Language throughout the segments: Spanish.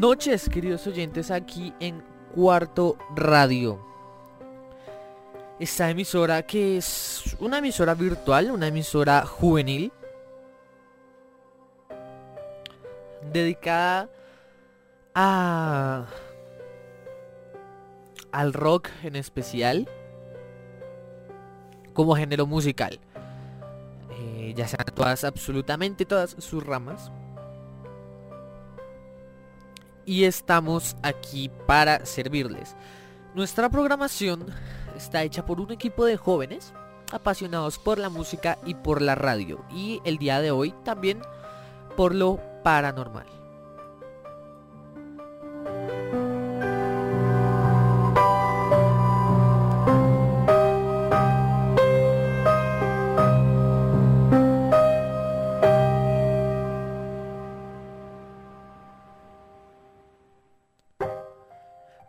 noches, queridos oyentes, aquí en Cuarto Radio. Esta emisora que es una emisora virtual, una emisora juvenil, dedicada a al rock en especial como género musical. Eh, ya sean todas, absolutamente todas sus ramas y estamos aquí para servirles. Nuestra programación está hecha por un equipo de jóvenes apasionados por la música y por la radio y el día de hoy también por lo paranormal.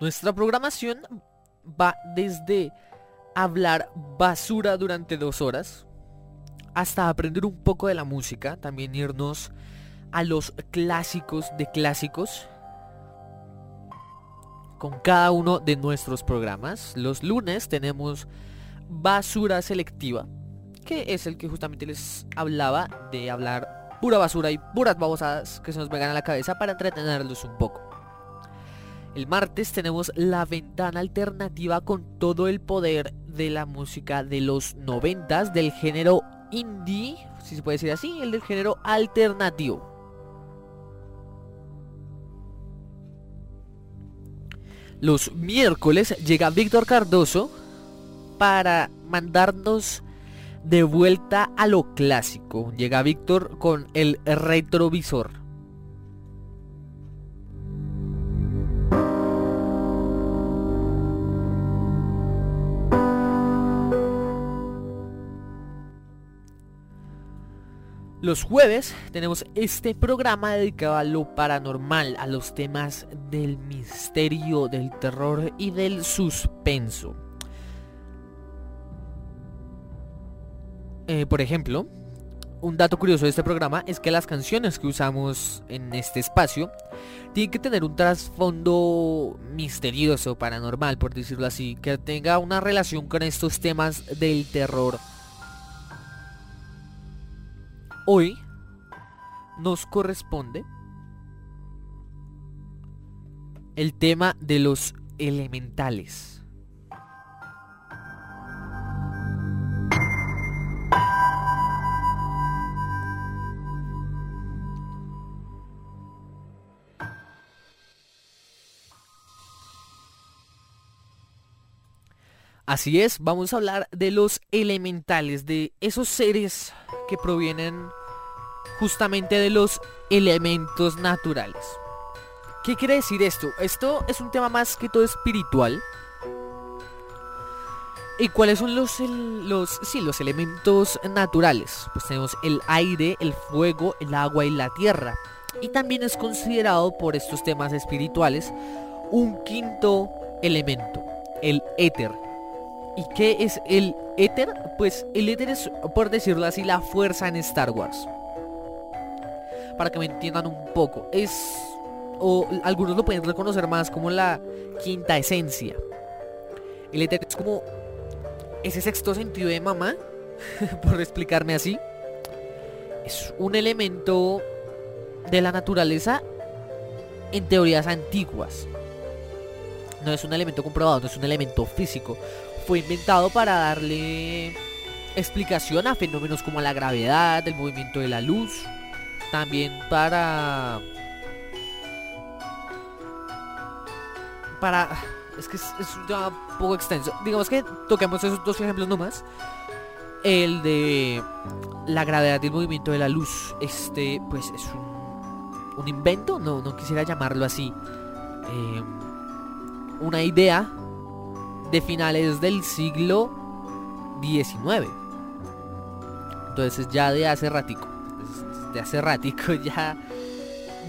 Nuestra programación va desde hablar basura durante dos horas hasta aprender un poco de la música, también irnos a los clásicos de clásicos con cada uno de nuestros programas. Los lunes tenemos basura selectiva, que es el que justamente les hablaba de hablar pura basura y puras babosadas que se nos vengan a la cabeza para entretenerlos un poco. El martes tenemos la ventana alternativa con todo el poder de la música de los noventas del género indie, si se puede decir así, el del género alternativo. Los miércoles llega Víctor Cardoso para mandarnos de vuelta a lo clásico. Llega Víctor con el retrovisor. Los jueves tenemos este programa dedicado a lo paranormal, a los temas del misterio, del terror y del suspenso. Eh, por ejemplo, un dato curioso de este programa es que las canciones que usamos en este espacio tienen que tener un trasfondo misterioso, paranormal, por decirlo así, que tenga una relación con estos temas del terror hoy nos corresponde el tema de los elementales. Así es, vamos a hablar de los elementales, de esos seres que provienen justamente de los elementos naturales. ¿Qué quiere decir esto? Esto es un tema más que todo espiritual. ¿Y cuáles son los, los, sí, los elementos naturales? Pues tenemos el aire, el fuego, el agua y la tierra. Y también es considerado por estos temas espirituales un quinto elemento, el éter. ¿Y qué es el éter? Pues el éter es, por decirlo así, la fuerza en Star Wars. Para que me entiendan un poco. Es... O algunos lo pueden reconocer más como la quinta esencia. El éter es como ese sexto sentido de mamá, por explicarme así. Es un elemento de la naturaleza en teorías antiguas. No es un elemento comprobado, no es un elemento físico fue inventado para darle explicación a fenómenos como la gravedad, el movimiento de la luz, también para para es que es, un tema un poco extenso. Digamos que toquemos esos dos ejemplos nomás. El de la gravedad y el movimiento de la luz. Este, pues es un, un invento, no, no quisiera llamarlo así. Eh, una idea de finales del siglo XIX. Entonces ya de hace ratico, de hace ratico ya,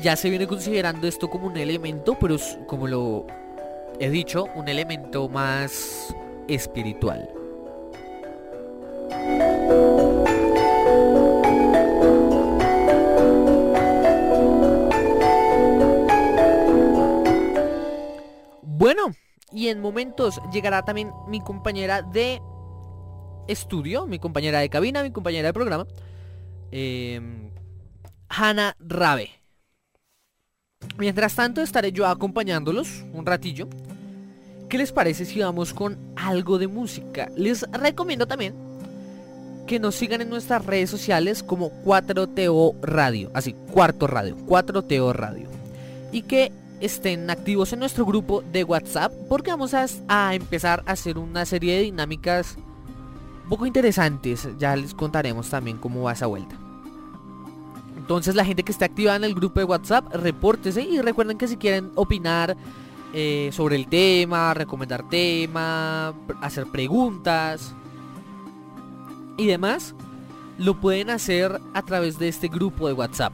ya se viene considerando esto como un elemento, pero como lo he dicho, un elemento más espiritual. Y en momentos llegará también mi compañera de estudio, mi compañera de cabina, mi compañera de programa, eh, Hanna Rabe. Mientras tanto estaré yo acompañándolos un ratillo. ¿Qué les parece si vamos con algo de música? Les recomiendo también que nos sigan en nuestras redes sociales como 4TO Radio. Así, cuarto radio, 4TO Radio. Y que estén activos en nuestro grupo de WhatsApp porque vamos a, empezar a hacer una serie de dinámicas un poco interesantes. Ya les contaremos también cómo va esa vuelta. Entonces la gente que esté activa en el grupo de WhatsApp, repórtese y recuerden que si quieren opinar eh, sobre el tema, recomendar tema, hacer preguntas y demás, lo pueden hacer a través de este grupo de WhatsApp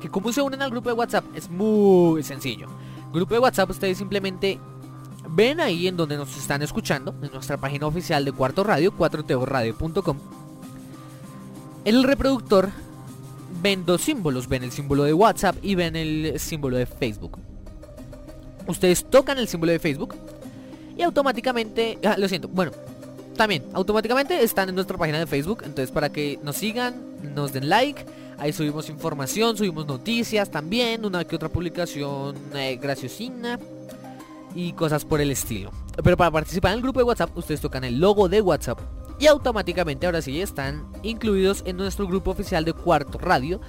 que cómo se unen al grupo de WhatsApp es muy sencillo. Grupo de WhatsApp ustedes simplemente ven ahí en donde nos están escuchando, en nuestra página oficial de Cuarto Radio, 4teoradio.com, el reproductor ven dos símbolos, ven el símbolo de WhatsApp y ven el símbolo de Facebook. Ustedes tocan el símbolo de Facebook y automáticamente, ah, lo siento, bueno, también automáticamente están en nuestra página de Facebook, entonces para que nos sigan, nos den like, ahí subimos información, subimos noticias también, una que otra publicación eh, graciosina y cosas por el estilo. Pero para participar en el grupo de WhatsApp, ustedes tocan el logo de WhatsApp y automáticamente ahora sí están incluidos en nuestro grupo oficial de Cuarto Radio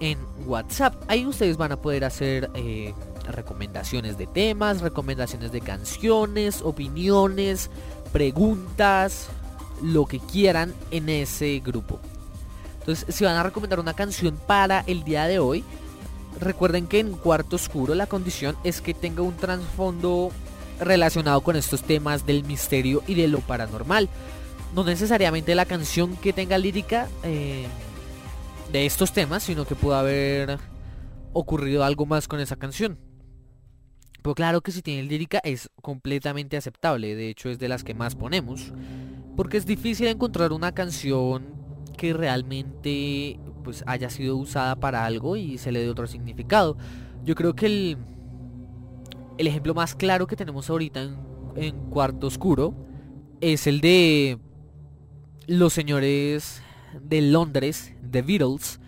en WhatsApp. Ahí ustedes van a poder hacer eh, recomendaciones de temas, recomendaciones de canciones, opiniones, preguntas, lo que quieran en ese grupo. Entonces, si van a recomendar una canción para el día de hoy, recuerden que en Cuarto Oscuro la condición es que tenga un trasfondo relacionado con estos temas del misterio y de lo paranormal. No necesariamente la canción que tenga lírica eh, de estos temas, sino que pueda haber ocurrido algo más con esa canción. Pero claro que si tiene lírica es completamente aceptable, de hecho es de las que más ponemos, porque es difícil encontrar una canción que realmente pues haya sido usada para algo y se le dé otro significado. Yo creo que el, el ejemplo más claro que tenemos ahorita en, Cuarto Oscuro es el de los señores de Londres, The Beatles,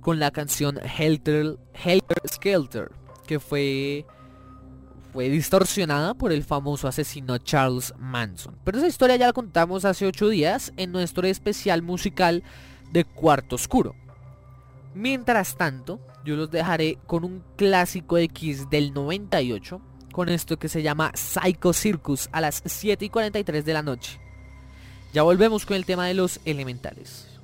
con la canción Helter Skelter, que fue, fue distorsionada por el famoso asesino Charles Manson. Pero esa historia ya la contamos hace 8 días en nuestro especial musical de Cuarto Oscuro. Mientras tanto, yo los dejaré con un clásico X del 98, con esto que se llama Psycho Circus a las 7 y 43 de la noche. Ya volvemos con el tema de los elementales.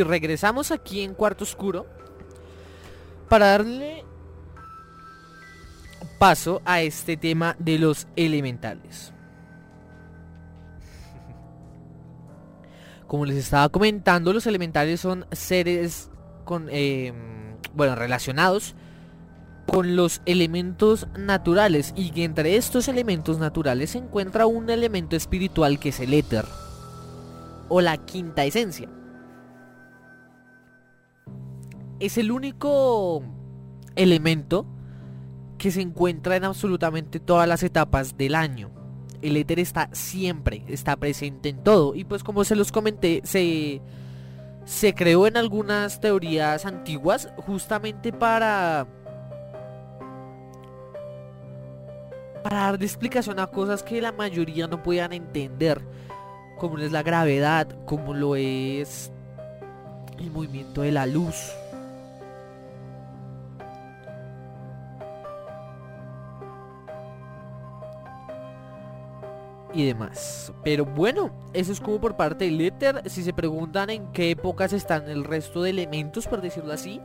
Y regresamos aquí en Cuarto Oscuro para darle paso a este tema de los elementales. Como les estaba comentando, los elementales son seres con, eh, bueno, relacionados con los elementos naturales y que entre estos elementos naturales se encuentra un elemento espiritual que es el éter o la quinta esencia. Es el único elemento que se encuentra en absolutamente todas las etapas del año. El éter está siempre, está presente en todo. Y pues como se los comenté, se, se creó en algunas teorías antiguas justamente para... Para dar de explicación a cosas que la mayoría no podían entender. Como es la gravedad, como lo es el movimiento de la luz. Y demás. Pero bueno, eso es como por parte del éter. Si se preguntan en qué épocas están el resto de elementos, por decirlo así,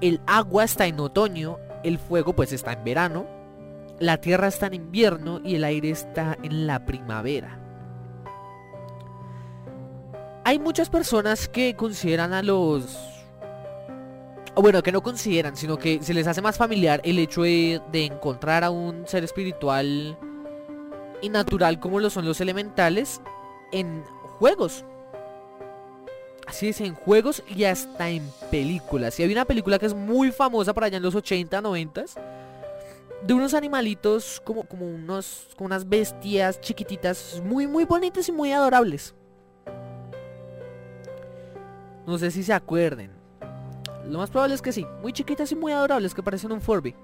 el agua está en otoño, el fuego pues está en verano, la tierra está en invierno y el aire está en la primavera. Hay muchas personas que consideran a los... Bueno, que no consideran, sino que se les hace más familiar el hecho de encontrar a un ser espiritual y natural como lo son los elementales en juegos. Así es, en juegos y hasta en películas. Y hay una película que es muy famosa por allá en los 80, 90 de unos animalitos como, como unos como unas bestias chiquititas muy muy bonitas y muy adorables. No sé si se acuerden. Lo más probable es que sí. Muy chiquitas y muy adorables que parecen un Furby.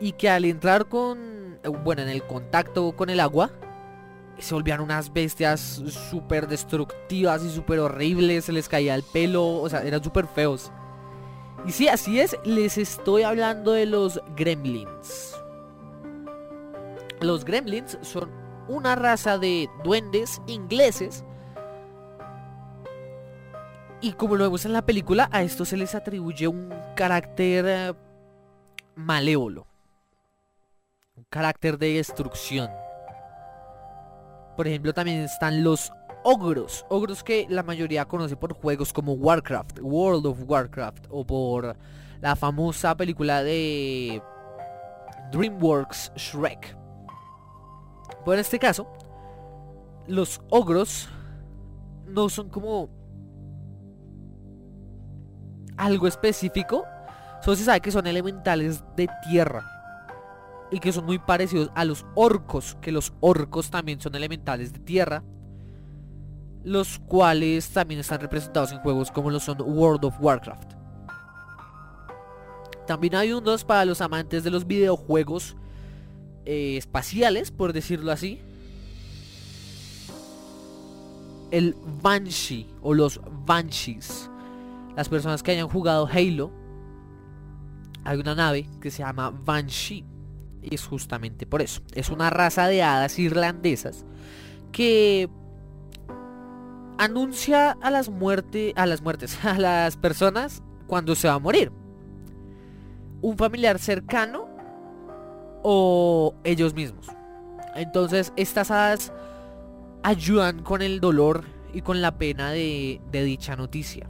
Y que al entrar con... eh, Bueno, en el contacto con el agua. Se volvían unas bestias súper destructivas y súper horribles. Se les caía el pelo. O sea, eran súper feos. Y sí, así es, les estoy hablando de los gremlins. Los gremlins son una raza de duendes ingleses. Y como lo vemos en la película, a esto se les atribuye un carácter eh, malévolo. Carácter de destrucción. Por ejemplo, también están los ogros. Ogros que la mayoría conoce por juegos como Warcraft, World of Warcraft o por la famosa película de DreamWorks Shrek. Pero en este caso, los ogros no son como algo específico. Solo se sabe que son elementales de tierra. Y que son muy parecidos a los orcos. Que los orcos también son elementales de tierra los cuales también están representados en juegos como lo son World of Warcraft. También hay unos para los amantes de los videojuegos eh, espaciales, por decirlo así. El Banshee o los Banshees. Las personas que hayan jugado Halo, hay una nave que se llama Banshee. Es justamente por eso. Es una raza de hadas irlandesas que anuncia a las muertes, a las muertes, a las personas cuando se va a morir. Un familiar cercano o ellos mismos. Entonces estas hadas ayudan con el dolor y con la pena de dicha noticia.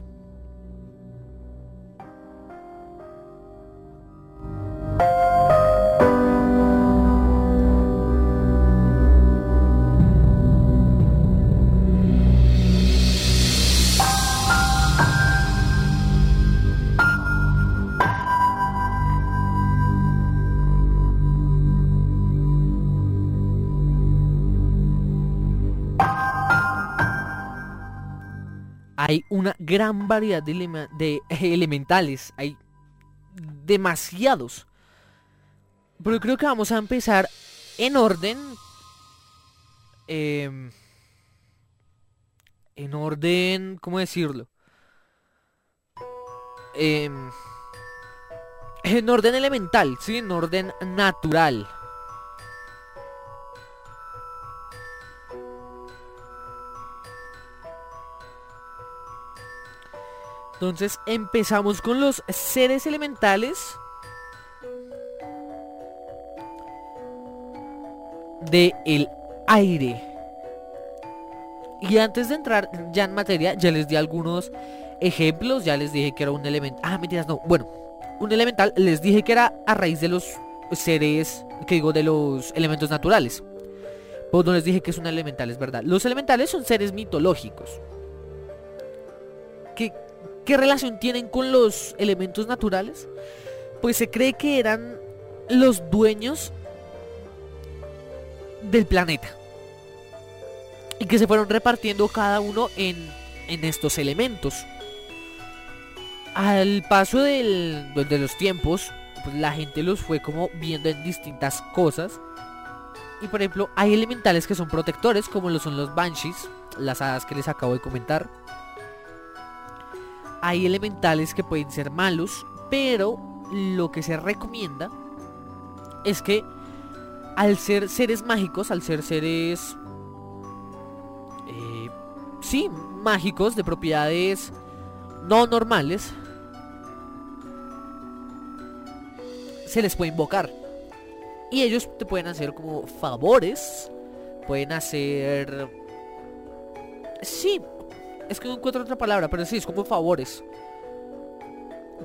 Hay una gran variedad de, de elementales. Hay demasiados. Pero creo que vamos a empezar en orden. em, en orden, ¿cómo decirlo? Em, en orden elemental, ¿sí? En orden natural. Entonces empezamos con los seres elementales de el aire. Y antes de entrar ya en materia, ya les di algunos ejemplos, ya les dije que era un elemento. Ah, mentiras, no. Bueno, un elemental les dije que era a raíz de los seres, que digo, de los elementos naturales. Pues no les dije que es un elemental, es verdad. Los elementales son seres mitológicos. Que ¿Qué relación tienen con los elementos naturales? Pues se cree que eran los dueños del planeta. Y que se fueron repartiendo cada uno en, en estos elementos. Al paso del- de los tiempos, pues la gente los fue como viendo en distintas cosas. Y por ejemplo, hay elementales que son protectores, como lo son los banshees, las hadas que les acabo de comentar hay elementales que pueden ser malos, pero lo que se recomienda es que al ser seres mágicos, al ser seres... Eh, sí, mágicos, de propiedades no normales, se les puede invocar. Y ellos te pueden hacer como favores, pueden hacer... Sí, es que no encuentro otra palabra, pero sí, es como favores.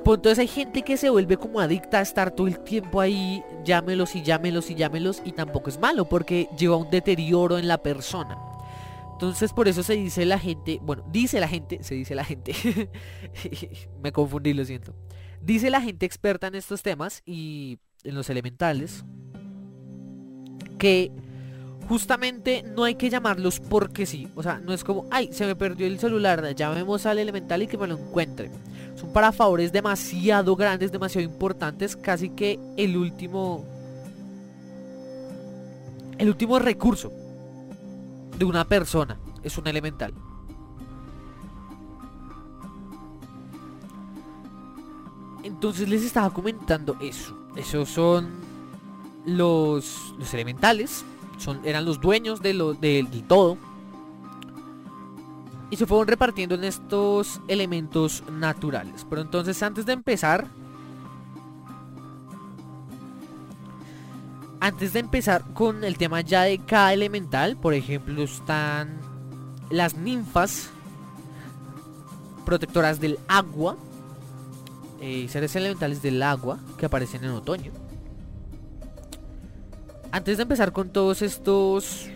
Pues entonces hay gente que se vuelve como adicta a estar todo el tiempo ahí, llámelos y llámelos y llámelos, y tampoco es malo porque lleva un deterioro en la persona. Entonces por eso se dice la gente, bueno, dice la gente, se dice la gente, me confundí, lo siento. Dice la gente experta en estos temas y en los elementales que justamente no hay que llamarlos porque sí. O sea, no es como, ay, se me perdió el celular, llamemos al elemental y que me lo encuentre. Son para favores demasiado grandes, demasiado importantes, casi que el último... El último recurso de una persona es un elemental. Entonces les estaba comentando eso. Esos son los, los elementales. Eran los dueños de todo. Y se fueron repartiendo en estos elementos naturales. Pero entonces antes de empezar... Antes de empezar con el tema ya de cada elemental, por ejemplo, están las ninfas protectoras del agua, eh, seres elementales del agua que aparecen en otoño. Antes de empezar con todos estos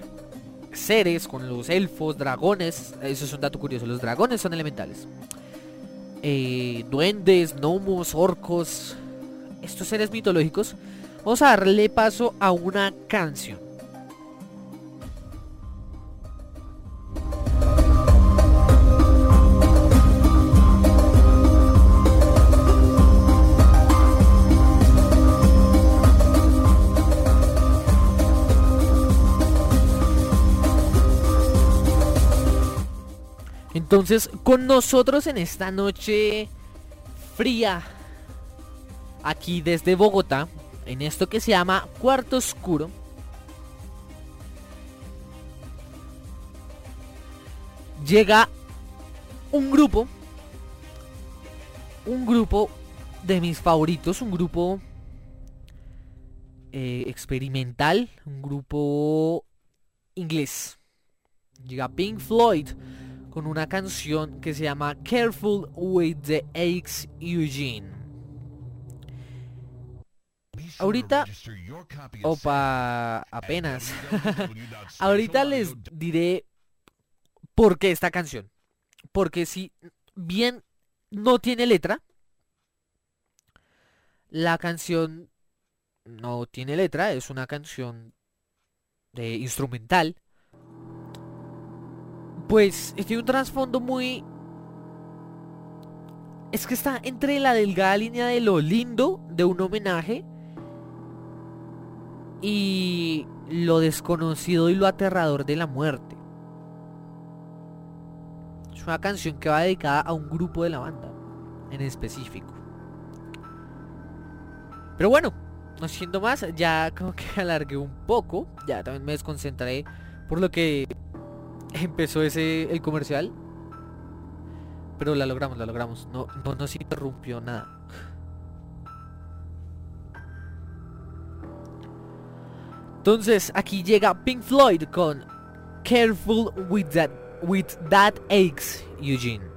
seres, con los elfos, dragones, eso es un dato curioso, los dragones son elementales. Eh, duendes, gnomos, orcos, estos seres mitológicos, vamos a darle paso a una canción. Entonces, con nosotros en esta noche fría, aquí desde Bogotá, en esto que se llama Cuarto Oscuro, llega un grupo, un grupo de mis favoritos, un grupo eh, experimental, un grupo inglés. Llega Pink Floyd con una canción que se llama Careful with the Aches Eugene. Ahorita, opa, apenas. Ahorita les diré por qué esta canción. Porque si bien no tiene letra, la canción no tiene letra, es una canción de instrumental pues tiene un trasfondo muy... Es que está entre la delgada línea de lo lindo de un homenaje y lo desconocido y lo aterrador de la muerte. Es una canción que va dedicada a un grupo de la banda en específico. Pero bueno, no siendo más, ya como que alargué un poco, ya también me desconcentré por lo que empezó ese el comercial. Pero la logramos, la logramos. No, no nos interrumpió nada. Entonces aquí llega Pink Floyd con Careful with that with that aches Eugene.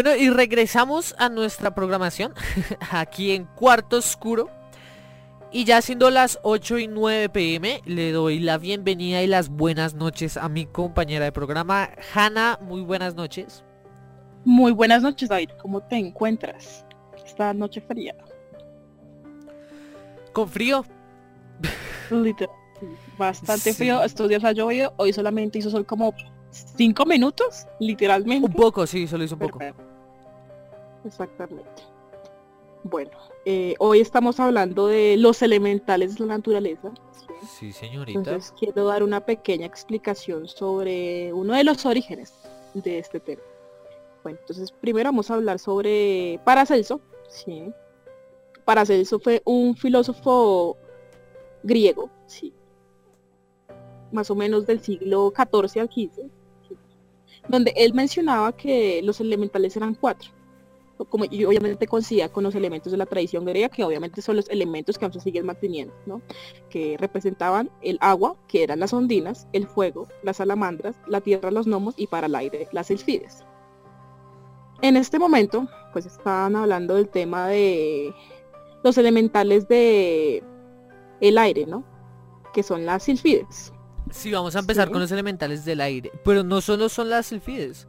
Bueno, y regresamos a nuestra programación aquí en Cuarto Oscuro. Y ya siendo las 8 y 9 pm, le doy la bienvenida y las buenas noches a mi compañera de programa, Hanna. Muy buenas noches. Muy buenas noches, David. ¿Cómo te encuentras? Esta noche fría. Con frío. Literal. Bastante Sí. frío. Estos días ha llovido. Hoy solamente hizo sol como 5 minutos, literalmente. Un poco, sí, solo hizo un poco. Exactamente. Bueno, eh, hoy estamos hablando de los elementales de la naturaleza. ¿sí? Sí, señorita. Entonces quiero dar una pequeña explicación sobre uno de los orígenes de este tema. Bueno, entonces primero vamos a hablar sobre Paracelso. ¿sí? Paracelso fue un filósofo griego, sí. más o menos del siglo XIV al XV, ¿sí? donde él mencionaba que los elementales eran cuatro como y obviamente coincidía con los elementos de la tradición griega, que obviamente son los elementos que aún se siguen manteniendo, ¿no? que representaban el agua, que eran las ondinas, el fuego, las salamandras, la tierra, los gnomos y para el aire, las silfides. En este momento, pues estaban hablando del tema de los elementales de el aire, ¿no? Que son las silfides. Sí, vamos a empezar Sí. con los elementales del aire. Pero no solo son las silfides.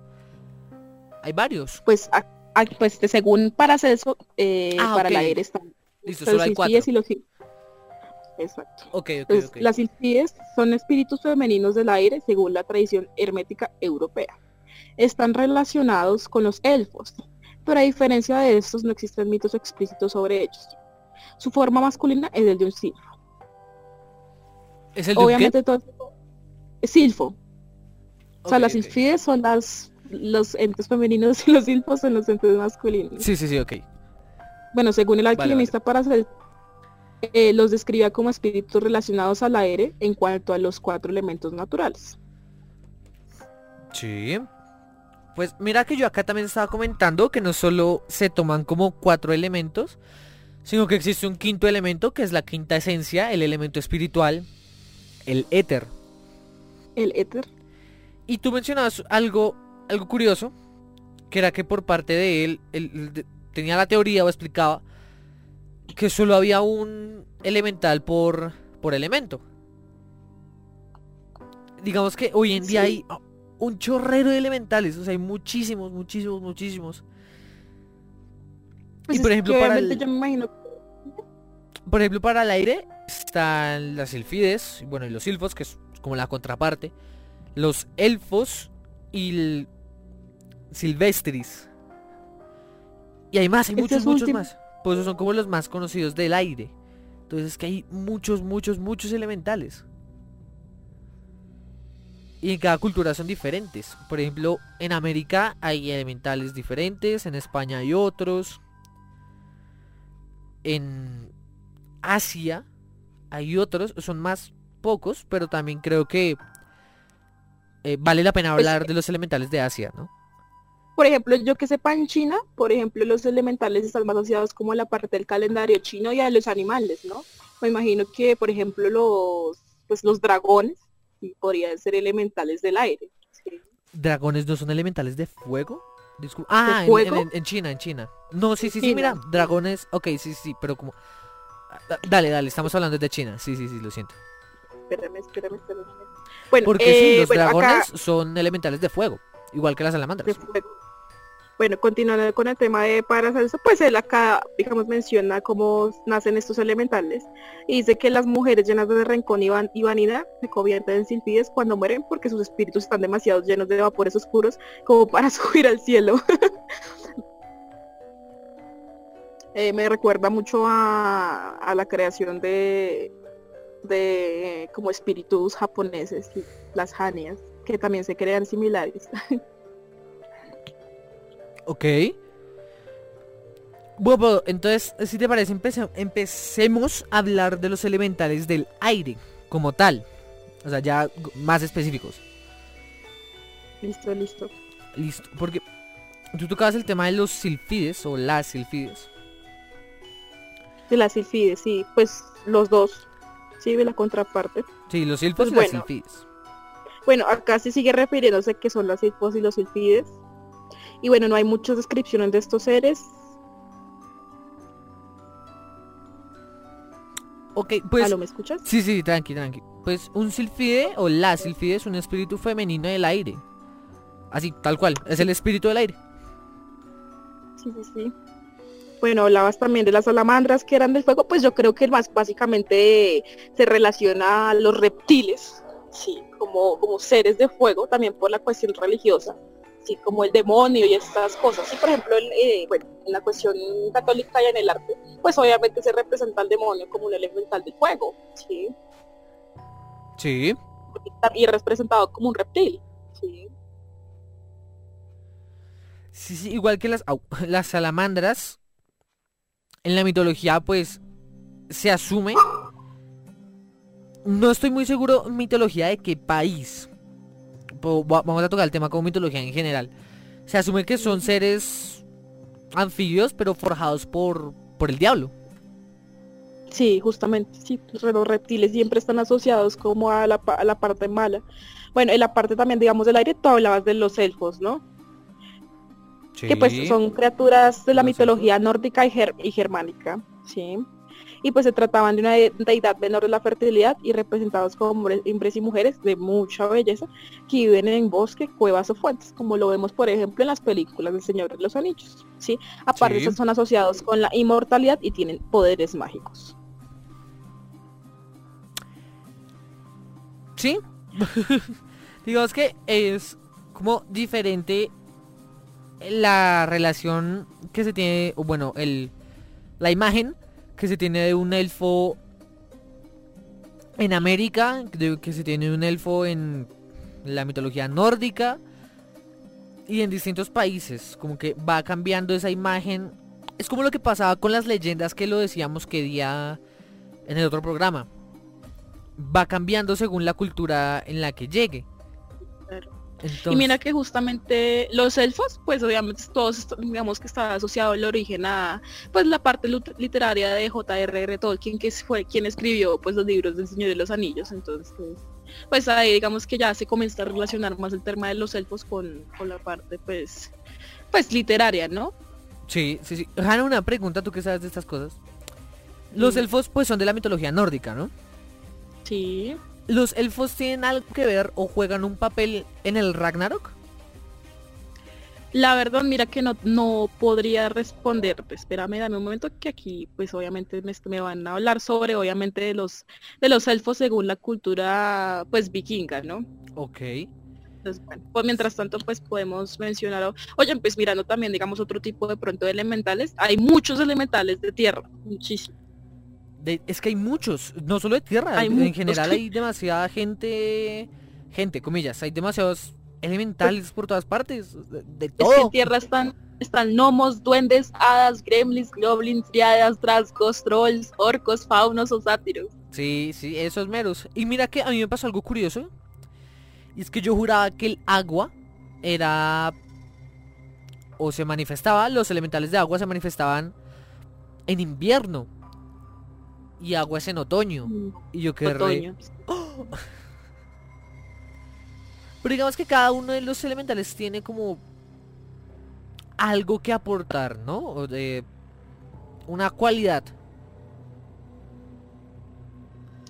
Hay varios. Pues, pues de- según Paracelso, eh, Ah, para ok. el aire están Listo, solo hay cuatro. y los Exacto. Ok, ok, Entonces, ok. las silfides son espíritus femeninos del aire según la tradición hermética europea. Están relacionados con los elfos, pero a diferencia de estos no existen mitos explícitos sobre ellos. Su forma masculina es el de un silfo. ¿Es el de un qué? Obviamente todo es silfo. O sea, las silfides son las los entes femeninos y los silfos son los entes masculinos. Sí, sí, sí, ok. Bueno, según el Vale, alquimista Paracelso, eh, los describía como espíritus relacionados al aire en cuanto a los cuatro elementos naturales. Sí. Pues mira que yo acá también estaba comentando que no solo se toman como cuatro elementos, sino que existe un quinto elemento que es la quinta esencia, el elemento espiritual, el éter. El éter. Y tú mencionabas algo, algo curioso, que era que por parte de él, él- él de- tenía la teoría o explicaba que solo había un elemental por, por elemento. Digamos que hoy en día Sí. hay un chorrero de elementales, o sea, hay muchísimos, muchísimos, muchísimos. Pues y por es ejemplo, para el, yo me imagino por ejemplo, para el aire están las silfides, y bueno, y los silfos, que es como la contraparte, los elfos y el silvestris. Y hay más, hay Estos muchos, muchos más. Pues esos son como los más conocidos del aire. Entonces es que hay muchos, muchos, muchos elementales. Y en cada cultura son diferentes. Por ejemplo, en América hay elementales diferentes, en España hay otros. En Asia hay otros, son más pocos, pero también creo que eh, vale la pena Pues, hablar de los elementales de Asia, ¿no? Por ejemplo, yo que sepa en China, por ejemplo, los elementales están más asociados como a la parte del calendario chino y a los animales, ¿no? Me imagino que, por ejemplo, los pues los dragones sí, podrían ser elementales del aire. ¿sí? ¿Dragones no son elementales de fuego? Discul- ah, en- fuego? En, en China, en China. No, sí, sí, sí, China. mira, dragones, ok, sí, sí, pero como... Ah, da- Dale, dale, estamos hablando de China, sí, sí, sí, lo siento. Espérame, espérame, espérame. Bueno, Porque sí, eh, los bueno, acá- dragones son elementales de fuego, igual que las de salamandras. fuego. Bueno, continuando con el tema de Paracelso, pues él acá, digamos, menciona cómo nacen estos elementales y dice que las mujeres llenas de rencón y, van- y vanidad se convierten en silfides cuando mueren porque sus espíritus están demasiado llenos de vapores oscuros como para subir al cielo. Eh, me recuerda mucho a, a la creación de, de como espíritus japoneses, las hanias, que también se crean similares. Ok. Bueno, entonces, si te parece, empece- empecemos a hablar de los elementales del aire, como tal. O sea, ya más específicos. listo, listo. Listo. Porque tú tocabas el tema de los silfides o las silfides. De las silfides, sí, pues los dos. Sí, de la contraparte. Sí, los silfos Pues y bueno. las silfides. Bueno, acá se sigue refiriéndose que son las silfos y los silfides. Y bueno, no hay muchas descripciones de estos seres. Ok, pues... ¿Aló, me escuchas? Sí, sí, tranqui, tranqui. Pues un silfide o la silfide es un espíritu femenino del aire. Así, tal cual, es el espíritu del aire. Sí, sí, sí. Bueno, hablabas también de las salamandras que eran del fuego, pues yo creo que más básicamente se relaciona a los reptiles, sí, como, como seres de fuego, también por la cuestión religiosa, sí, como el demonio y estas cosas. Sí, por ejemplo, en, eh, bueno, en la cuestión católica y en el arte, pues obviamente se representa al demonio como un elemental del fuego, sí, Sí. y es representado como un reptil, sí. Sí, sí, igual que las, au, las salamandras, en la mitología pues se asume, no estoy muy seguro mitología de qué país, vamos a tocar el tema como mitología en general, se asume que son seres anfibios pero forjados por, por el diablo. Sí, justamente, sí, los reptiles siempre están asociados como a la, a la parte mala. Bueno, en la parte también, digamos, del aire, tú hablabas de los elfos, ¿no? Que pues son criaturas de la mitología nórdica y, ger- y germánica, ¿sí? Y pues se trataban de una de- deidad menor de la fertilidad y representados como hombres, hombres y mujeres de mucha belleza que viven en bosque, cuevas o fuentes, como lo vemos por ejemplo en las películas del Señor de los Anillos, ¿sí? Aparte Sí. son asociados con la inmortalidad y tienen poderes mágicos. Sí. Digamos que es como diferente la relación que se tiene, o bueno, el, la imagen que se tiene de un elfo en América, que se tiene de un elfo en la mitología nórdica y en distintos países, como que va cambiando esa imagen. Es como lo que pasaba con las leyendas que lo decíamos que día en el otro programa va cambiando según la cultura en la que llegue. Entonces, Y mira que justamente los elfos, pues obviamente todos digamos que está asociado el origen a pues la parte literaria de J.R.R. Tolkien, que fue quien escribió pues los libros del Señor de los Anillos. Entonces, pues ahí digamos que ya se comienza a relacionar más el tema de los elfos con, con la parte pues pues literaria, ¿no? Sí, sí, sí. Hanna, una pregunta, tú que sabes de estas cosas. Los elfos pues son de la mitología nórdica, ¿no? Sí. ¿Los elfos tienen algo que ver o juegan un papel en el Ragnarok? La verdad, mira que no, no podría responder. Pues, espérame, dame un momento que aquí, pues obviamente me, me van a hablar sobre, obviamente, de los, de los elfos según la cultura, pues, vikinga, ¿no? Ok. Entonces, bueno, pues mientras tanto, pues podemos mencionar, oye, pues mirando también, digamos, otro tipo de pronto de elementales. Hay muchos elementales de tierra, muchísimo. De- es que hay muchos, no solo de tierra, Hay en general hay demasiada gente, gente, comillas, hay demasiados elementales por todas partes, de, de Es que todo. en tierra están, están gnomos, duendes, hadas, gremlins, goblins, triadas, trasgos, trolls, orcos, faunos o sátiros. Sí, sí, esos meros. Y mira que a mí me pasó algo curioso. Y es que yo juraba que el agua era... O se manifestaba, los elementales de agua se manifestaban en invierno. Y agua es en otoño. Y yo quedé re-. Pero digamos que cada uno de los elementales tiene como algo que aportar, ¿no? De una cualidad.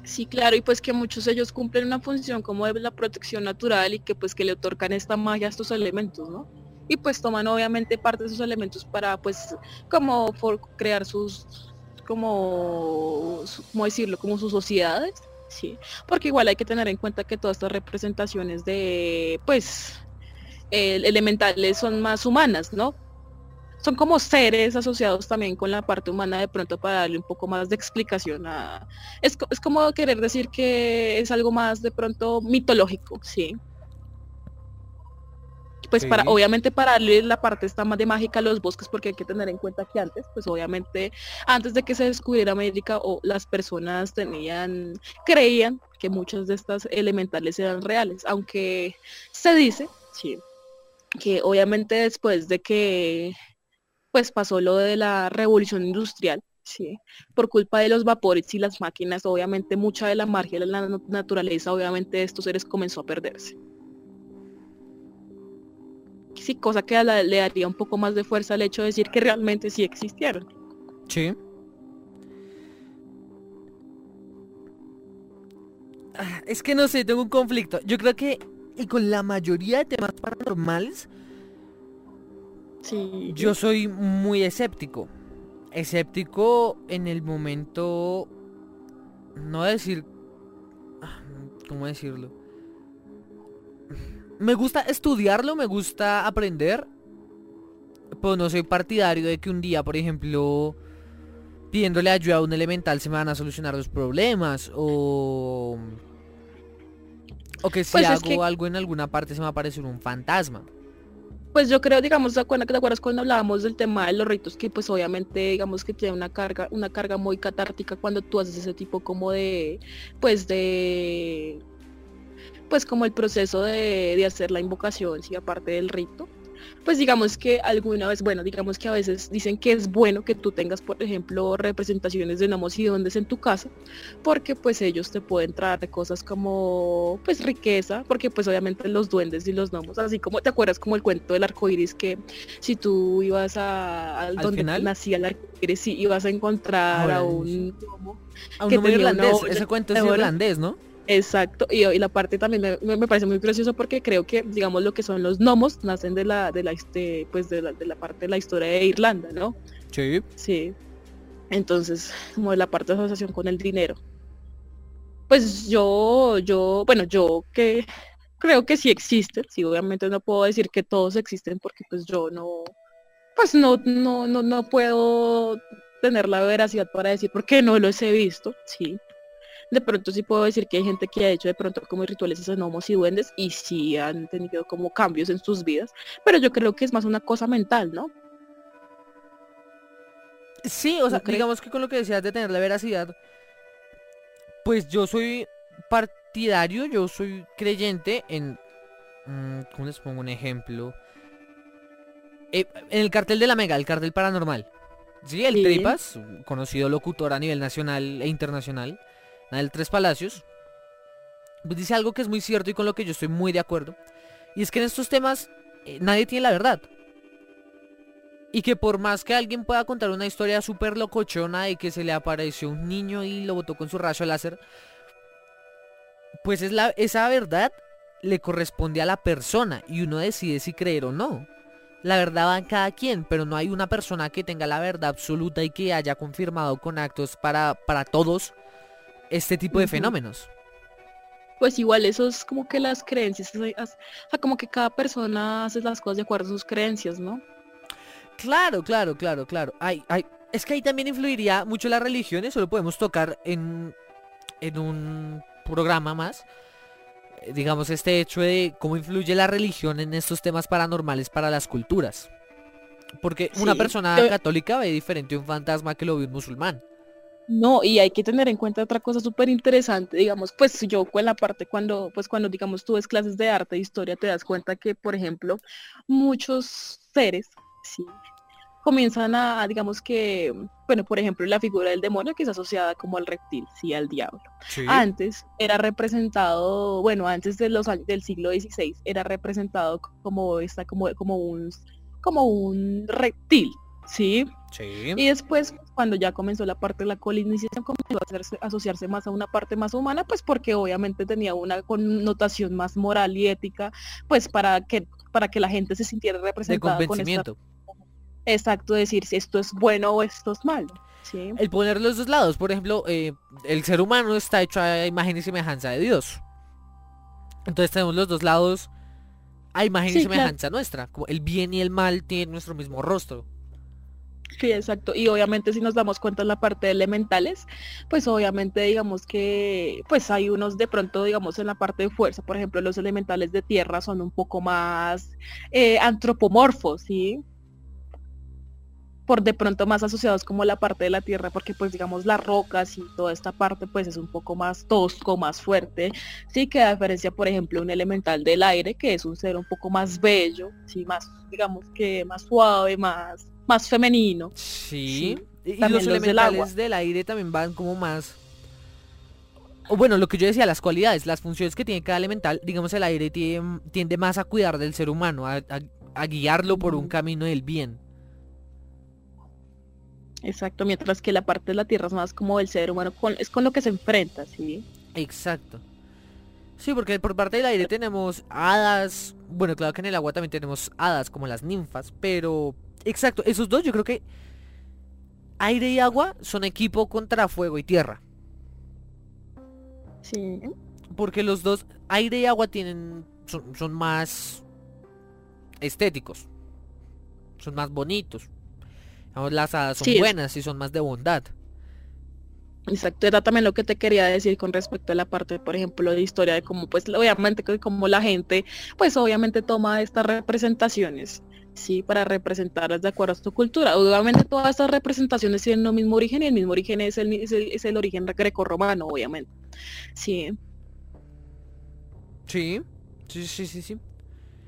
Sí, claro, y pues que muchos de ellos cumplen una función como de la protección natural y que pues que le otorgan esta magia a estos elementos, ¿no? Y pues toman obviamente parte de esos elementos para pues como por crear sus, como, ¿cómo decirlo? Como sus sociedades, sí. Porque igual hay que tener en cuenta que todas estas representaciones de pues el- elementales son más humanas, ¿no? son como seres asociados también con la parte humana de pronto para darle un poco más de explicación a... Es, es como querer decir que es algo más de pronto mitológico, sí. Pues para, obviamente para darle la parte esta más de mágica a los bosques, porque hay que tener en cuenta que antes, pues obviamente, antes de que se descubriera América, o las personas tenían, creían que muchas de estas elementales eran reales, aunque se dice, sí, que obviamente después de que pues pasó lo de la revolución industrial, sí, por culpa de los vapores y las máquinas, obviamente mucha de la magia de la na- naturaleza, obviamente de estos seres comenzó a perderse. Sí, cosa que la- le daría un poco más de fuerza al hecho de decir que realmente sí existieron. Sí. Es que no sé, tengo un conflicto. Yo creo que y con la mayoría de temas paranormales, Sí. yo soy muy escéptico. Escéptico en el momento... No decir... ah, ¿Cómo decirlo? Me gusta estudiarlo, me gusta aprender. Pero no soy partidario de que un día, por ejemplo, pidiéndole ayuda a un elemental se me van a solucionar los problemas. O... O que si Pues es hago que- algo en alguna parte se me va a aparecer un fantasma. Pues yo creo, digamos, ¿te acuerdas, te acuerdas cuando hablábamos del tema de los ritos? Que pues obviamente, digamos que tiene una carga, una carga muy catártica cuando tú haces ese tipo como de, pues de, pues como el proceso de, de hacer la invocación, sí, aparte del rito. Pues digamos que alguna vez, bueno, digamos que a veces dicen que es bueno que tú tengas, por ejemplo, representaciones de gnomos y duendes en tu casa, porque pues ellos te pueden traer cosas como, pues riqueza, porque pues obviamente los duendes y los gnomos, así como, ¿te acuerdas como el cuento del arco iris que si tú ibas a, al ¿Al donde final? nacía el arco iris, sí, ibas a encontrar Ah, a un gnomo A un que una irlandés. olla Ese cuento es irlandés, ¿no? Exacto, y, y la parte también me, me- me parece muy gracioso porque creo que, digamos, lo que son los gnomos nacen de la, de la, este, pues de la, de la parte de la historia de Irlanda, ¿no? Sí. Sí. Entonces, como de la parte de asociación con el dinero. Pues yo, yo, bueno, yo que creo que sí existen, sí, obviamente no puedo decir que todos existen porque pues yo no, pues no, no, no, no puedo tener la veracidad para decir porque no los he visto, sí. De pronto sí puedo decir que hay gente que ha hecho de pronto como rituales esos gnomos y duendes y sí han tenido como cambios en sus vidas, pero yo creo que es más una cosa mental, ¿no? Sí, o sea, ¿No digamos que con lo que decías de tener la veracidad, pues yo soy partidario, yo soy creyente en... mm, ¿Cómo les pongo un ejemplo? Eh, en el cartel de la Mega, el cartel paranormal. Sí, el Sí. Tripas, conocido locutor a nivel nacional e internacional, el Tres Palacios, pues dice algo que es muy cierto y con lo que yo estoy muy de acuerdo. Y es que en estos temas eh, nadie tiene la verdad. Y que por más que alguien pueda contar una historia súper locochona de que se le apareció un niño y lo botó con su rayo láser, pues es la, esa verdad le corresponde a la persona y uno decide si creer o no. La verdad va en cada quien, pero no hay una persona que tenga la verdad absoluta y que haya confirmado con actos para, para todos este tipo de fenómenos. pues igual eso es como que las creencias, o sea, como que cada persona hace las cosas de acuerdo a sus creencias, ¿no? Claro, claro, claro, claro. Ay, ay, es que ahí también influiría mucho la religión, eso lo podemos tocar en, en un programa más. Eh, Digamos, este hecho de cómo influye la religión en estos temas paranormales para las culturas. Porque una persona yo- católica ve diferente un fantasma que lo ve un musulmán. No, y hay que tener en cuenta otra cosa súper interesante, digamos, pues yo con la parte cuando, pues cuando digamos tú ves clases de arte e historia, te das cuenta que, por ejemplo, muchos seres, sí, comienzan a, digamos que, bueno, por ejemplo, la figura del demonio que es asociada como al reptil, sí, al diablo. Antes era representado, bueno, antes de los años del siglo XVI era representado como esta, como, como un, como un reptil, sí. Sí. Y después, cuando ya comenzó la parte de la colonización, comenzó a hacerse- asociarse más a una parte más humana, pues porque obviamente tenía una connotación más moral y ética, pues para que para que la gente se sintiera De representada con esta, convencimiento. exacto, decir si esto es bueno o esto es malo. ¿sí? El poner los dos lados, por ejemplo, eh, el ser humano está hecho a imagen y semejanza de Dios. Entonces tenemos los dos lados a imagen y claro. semejanza nuestra. Como el bien y el mal tienen nuestro mismo rostro. Sí, exacto. Y obviamente si nos damos cuenta en la parte de elementales, pues obviamente digamos que pues hay unos de pronto digamos en la parte de fuerza, por ejemplo los elementales de tierra son un poco más eh, antropomorfos, ¿sí? Por de pronto más asociados como la parte de la tierra, porque pues digamos las rocas y toda esta parte pues es un poco más tosco, más fuerte, sí, que a diferencia por ejemplo un elemental del aire, que es un ser un poco más bello, sí, más digamos que más suave, más más femenino. Sí. Y- los elementales del aire también van como más... O bueno, lo que yo decía, las cualidades, las funciones que tiene cada elemental, digamos el aire tiende más a cuidar del ser humano, a, a- a guiarlo por un camino del bien. Exacto, mientras que la parte de la tierra es más como el ser humano, con, es con lo que se enfrenta, ¿sí? Exacto. Sí, porque por parte del aire tenemos hadas. Bueno, claro que en el agua también tenemos hadas como las ninfas, pero... Exacto, esos dos yo creo que aire y agua son equipo contra fuego y tierra. Sí. Porque los dos, aire y agua tienen, son, son más estéticos. Son más bonitos. Las hadas son Sí, buenas y son más de bondad. Exacto, era también lo que te quería decir con respecto a la parte, por ejemplo, de historia de cómo, pues, obviamente, como la gente, pues, obviamente toma estas representaciones, sí, para representarlas de acuerdo a su cultura. Obviamente todas estas representaciones tienen el mismo origen y el mismo origen es el, es el, es el origen grecorromano, obviamente. Sí, Sí, sí, sí, sí, sí.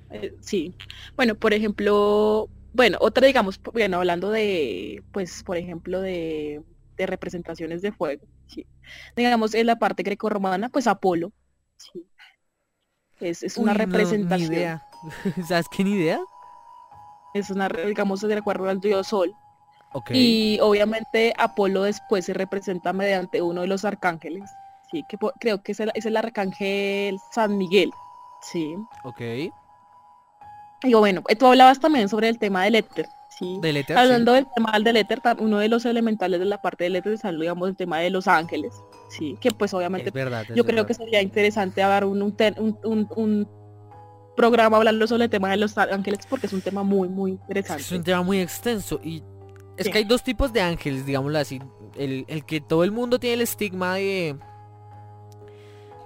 eh, sí. Bueno, por ejemplo, bueno, otra, digamos, bueno, hablando de, pues, por ejemplo, de, de representaciones de fuego, sí. Digamos, en la parte grecorromana, pues Apolo, sí. Es, es una Uy, no, representación. ni idea. ¿Sabes qué ni idea? Es una, digamos, de acuerdo al dios Sol. Y obviamente Apolo después se representa mediante uno de los arcángeles. Sí, que po- creo que es el, es el arcángel San Miguel. Sí. Ok. Y bueno, tú hablabas también sobre el tema del éter. Sí. Del éter, sí. Hablando del tema del éter, uno de los elementales de la parte del éter es, digamos, el tema de los ángeles. Sí, que pues obviamente Es verdad. es yo creo que sería interesante dar un, un, un- un- programa hablando sobre el tema de los ángeles porque es un tema muy, muy interesante. es un tema muy extenso y es Sí. que hay dos tipos de ángeles, digámoslo así. El, el que todo el mundo tiene el estigma de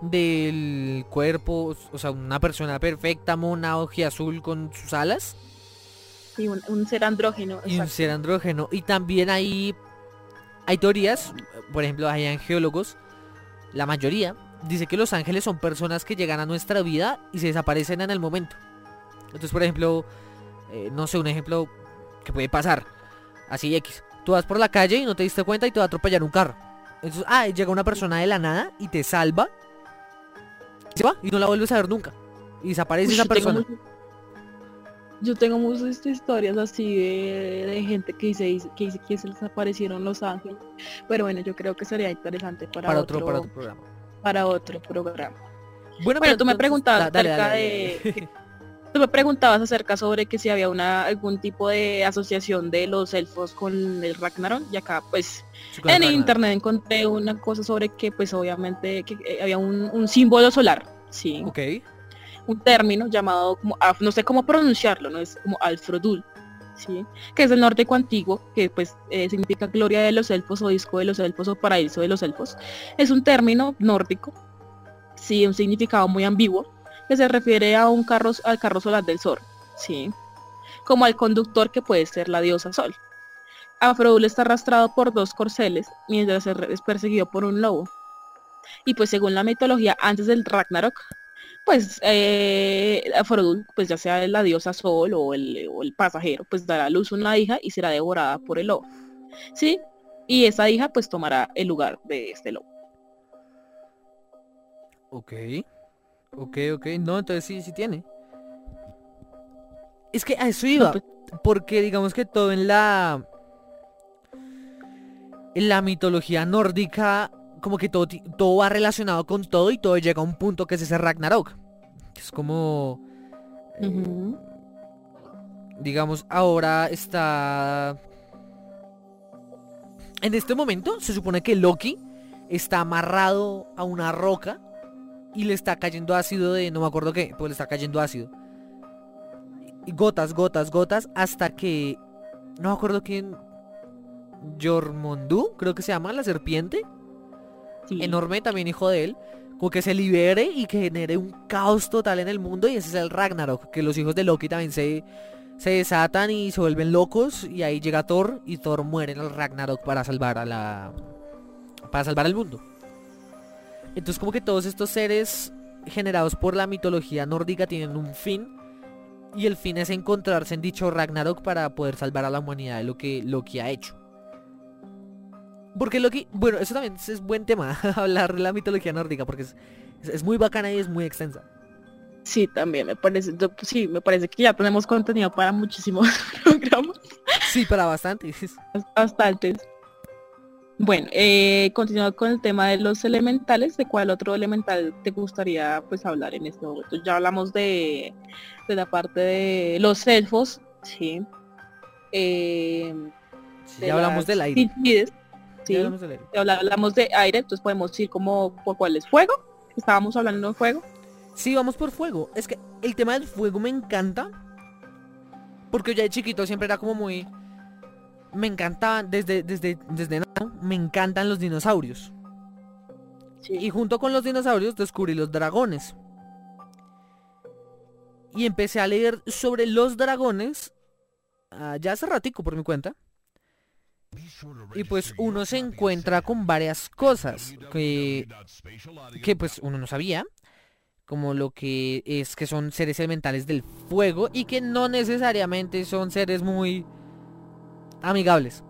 del cuerpo, o sea, una persona perfecta, mona, azul con sus alas Sí, un, un ser andrógeno. y un ser andrógeno. Y también hay hay teorías, por ejemplo, hay angeólogos, la mayoría dice que los ángeles son personas que llegan a nuestra vida y se desaparecen en el momento. Entonces, por ejemplo, eh, no sé, un ejemplo que puede pasar, así X. Tú vas por la calle y no te diste cuenta y te va a atropellar un carro. Entonces, ah, llega una persona de la nada y te salva. Y se va y no la vuelves a ver nunca. Y desaparece Uy, esa tengo persona. Yo tengo muchas historias así de, de gente que dice, que dice que se les aparecieron los ángeles. Pero bueno, yo creo que sería interesante para, Para otro, otro, para otro programa. para otro programa. Bueno, Bueno, pero tú me preguntabas dale, acerca dale, de... Tú me preguntabas acerca sobre que si había una algún tipo de asociación de los elfos con el Ragnarok y acá pues Sí, en Ragnarok. internet encontré una cosa sobre que pues obviamente que eh, había un, un símbolo solar, sí, Ok. Un término llamado como no sé cómo pronunciarlo, no es como Alfrodul, sí, que es el nórdico antiguo, que pues eh, significa gloria de los elfos o disco de los elfos o paraíso de los elfos. Es un término nórdico, sí, un significado muy ambiguo, que se refiere a un carro, al carro solar del sol, sí, como al conductor que puede ser la diosa sol. Afrodul está arrastrado por dos corceles mientras es perseguido por un lobo. Y pues según la mitología, antes del Ragnarok, pues eh, pues ya sea la diosa Sol o el, o el pasajero, pues dará a luz una hija y será devorada por el lobo. ¿Sí? Y esa hija pues tomará el lugar de este lobo. Ok. Ok, ok. No, entonces sí, sí tiene. Es que a eso iba. pues- Porque digamos que todo en la... En la mitología nórdica, como que todo, todo va relacionado con todo y todo llega a un punto que es ese Ragnarok. Es como... eh, digamos, ahora está... En este momento se supone que Loki está amarrado a una roca y le está cayendo ácido de no me acuerdo qué, pues le está cayendo ácido. Gotas, gotas, gotas, hasta que no me acuerdo quién Jormundu, creo que se llama la serpiente, Enorme también hijo de él, como que se libere y que genere un caos total en el mundo y ese es el Ragnarok, que los hijos de Loki también se, se desatan y se vuelven locos y ahí llega Thor y Thor muere en el Ragnarok para salvar a la para salvar al mundo. Entonces como que todos estos seres generados por la mitología nórdica tienen un fin y el fin es encontrarse en dicho Ragnarok para poder salvar a la humanidad de lo que Loki ha hecho. Porque Loki, bueno, eso también es, buen tema, hablar de la mitología nórdica, porque es, es- es muy bacana y es muy extensa. Sí, también me parece, yo- pues sí, me parece que ya tenemos contenido para muchísimos programas, Sí, para bastante. bastantes. Bueno, eh, continuando con el tema de los elementales, ¿de cuál otro elemental te gustaría pues hablar en este momento? Ya hablamos de, de la parte de los elfos, sí. Eh, Sí, de ya hablamos las del aire. Sí. hablamos de aire, entonces podemos ir como por cuál es fuego. Estábamos hablando de fuego. Sí, vamos por fuego. Es que el tema del fuego me encanta. Porque ya de chiquito siempre era como muy... Me encantaban, desde, desde, desde nada, me encantan los dinosaurios. Y junto con los dinosaurios descubrí los dragones. Y empecé a leer sobre los dragones ah, ya hace ratico por mi cuenta. Y pues uno se encuentra con varias cosas que, que pues uno no sabía. Como lo que es que son seres elementales del fuego y que no necesariamente son seres muy amigables.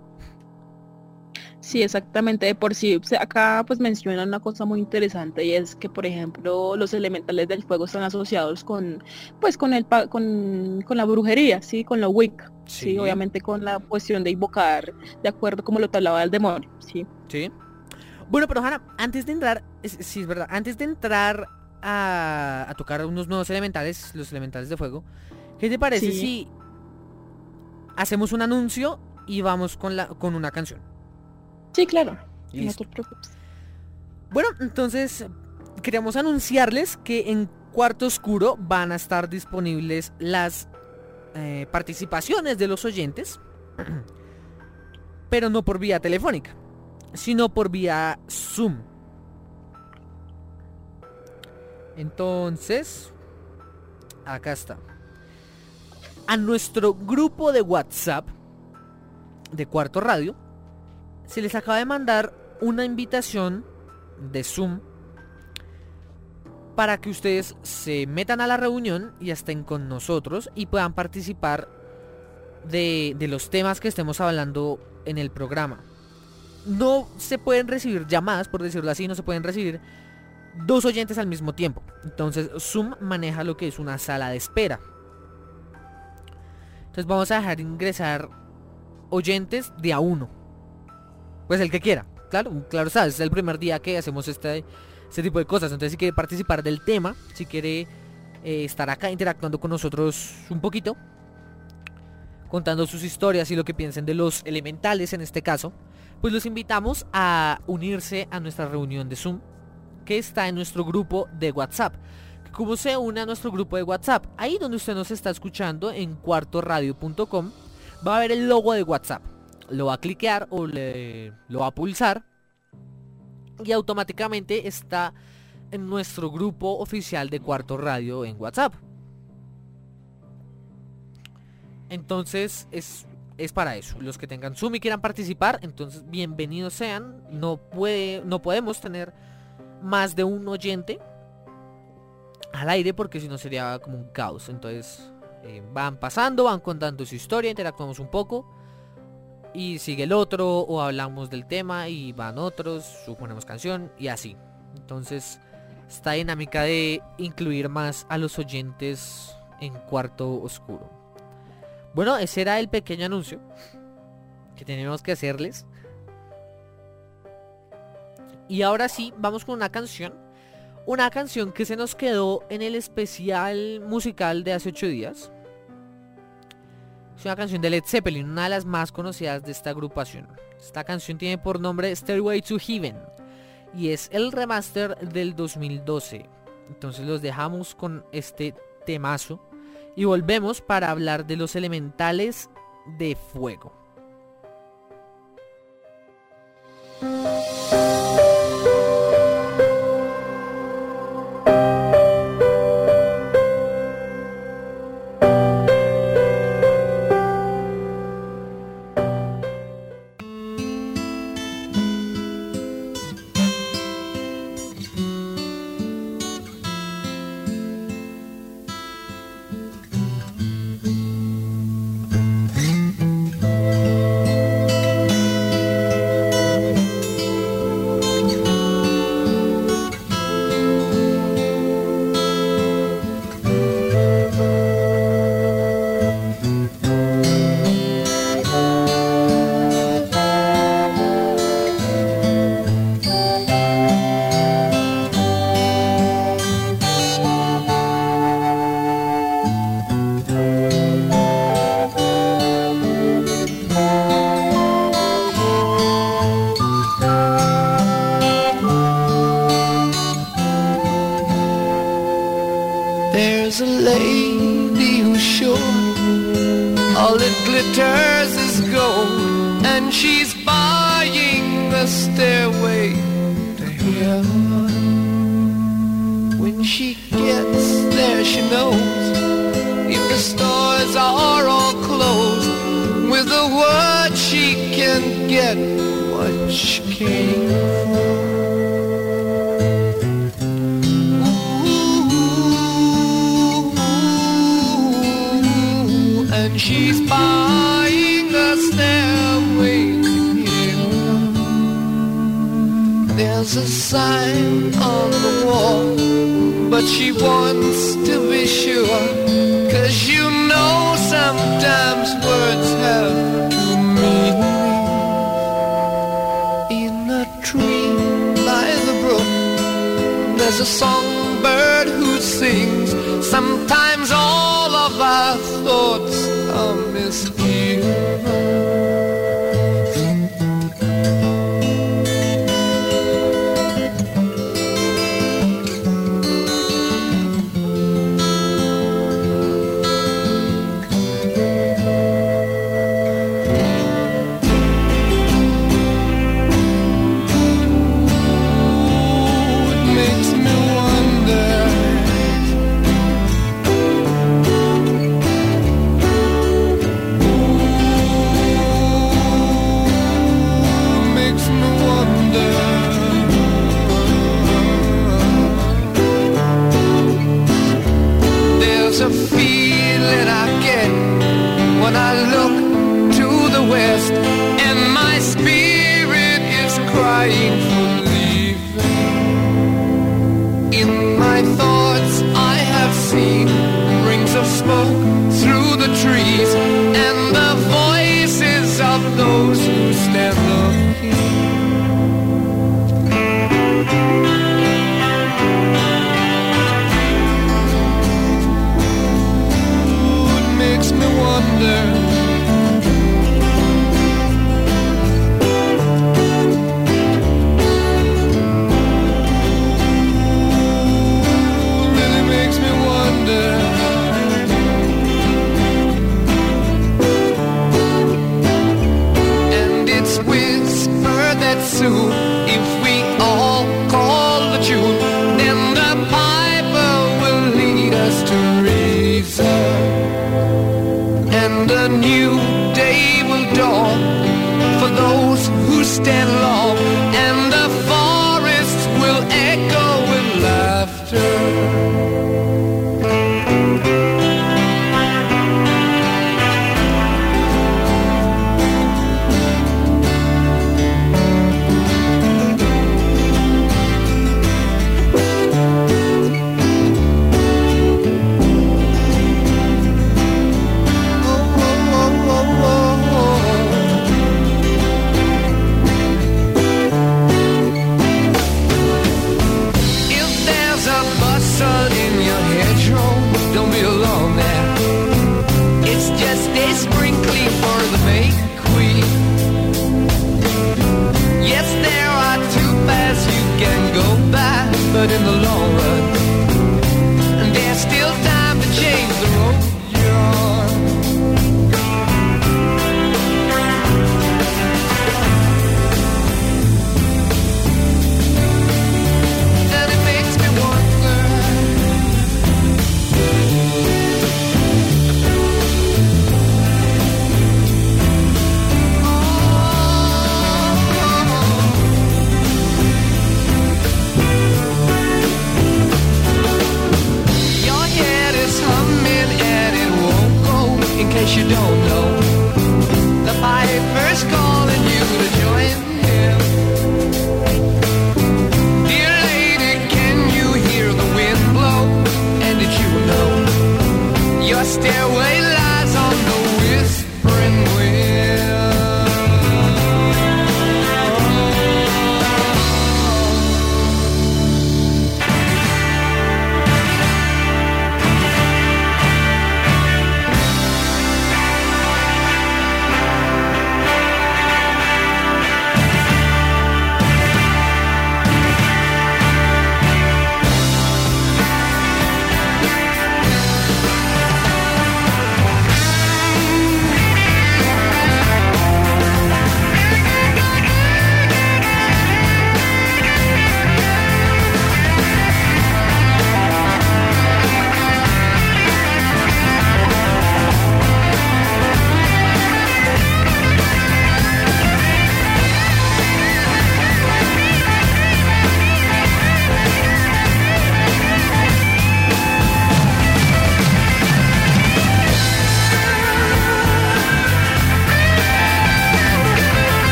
Sí, exactamente. De por sí, acá pues mencionan una cosa muy interesante y es que, por ejemplo, los elementales del fuego están asociados con, pues, con el, con, con la brujería, sí, con lo Wicca, sí. Sí. obviamente con la cuestión de invocar, de acuerdo como lo hablaba el demonio, sí. Sí. Bueno, pero Hanna, antes de entrar, es- sí es verdad, antes de entrar a, a tocar unos nuevos elementales, los elementales de fuego, ¿qué te parece Sí. si hacemos un anuncio y vamos con la con una canción? Sí, claro. No Listo. te preocupes. Bueno, entonces queríamos anunciarles que en Cuarto Oscuro van a estar disponibles las eh, participaciones de los oyentes, pero no por vía telefónica, sino por vía Zoom. Entonces, acá está. A nuestro grupo de WhatsApp de Cuarto Radio se les acaba de mandar una invitación de Zoom para que ustedes se metan a la reunión y estén con nosotros y puedan participar de, los temas que estemos hablando en el programa. No se pueden recibir llamadas, por decirlo así, no se pueden recibir dos oyentes al mismo tiempo. Entonces Zoom maneja lo que es una sala de espera. Entonces vamos a dejar ingresar oyentes de a uno. Pues el que quiera. Claro, claro, sabes, es el primer día que hacemos este, este tipo de cosas. Entonces si quiere participar del tema, si quiere eh, estar acá interactuando con nosotros un poquito, contando sus historias y lo que piensen de los elementales en este caso, pues los invitamos a unirse a nuestra reunión de Zoom que está en nuestro grupo de WhatsApp. ¿Cómo se une a nuestro grupo de WhatsApp? Ahí donde usted nos está escuchando en cuartoradio.com va a ver el logo de WhatsApp. Lo va a cliquear o lo va a pulsar y automáticamente está en nuestro grupo oficial de Cuarto Radio en WhatsApp. Entonces es, es para eso. Los que tengan Zoom y quieran participar, entonces bienvenidos sean. No, puede, no podemos tener más de un oyente al aire porque si no sería como un caos. Entonces eh, van pasando, van contando su historia, interactuamos un poco y sigue el otro o hablamos del tema y van otros, suponemos canción y así. Entonces esta dinámica de incluir más a los oyentes en cuarto oscuro. Bueno, ese era el pequeño anuncio que tenemos que hacerles. Y ahora sí, vamos con una canción. Una canción que se nos quedó en el especial musical de hace 8 días. Es una canción de Led Zeppelin, una de las más conocidas de esta agrupación. Esta canción tiene por nombre Stairway to Heaven. Y es el remaster del 2012. Entonces los dejamos con este temazo. Y volvemos para hablar de los elementales de fuego.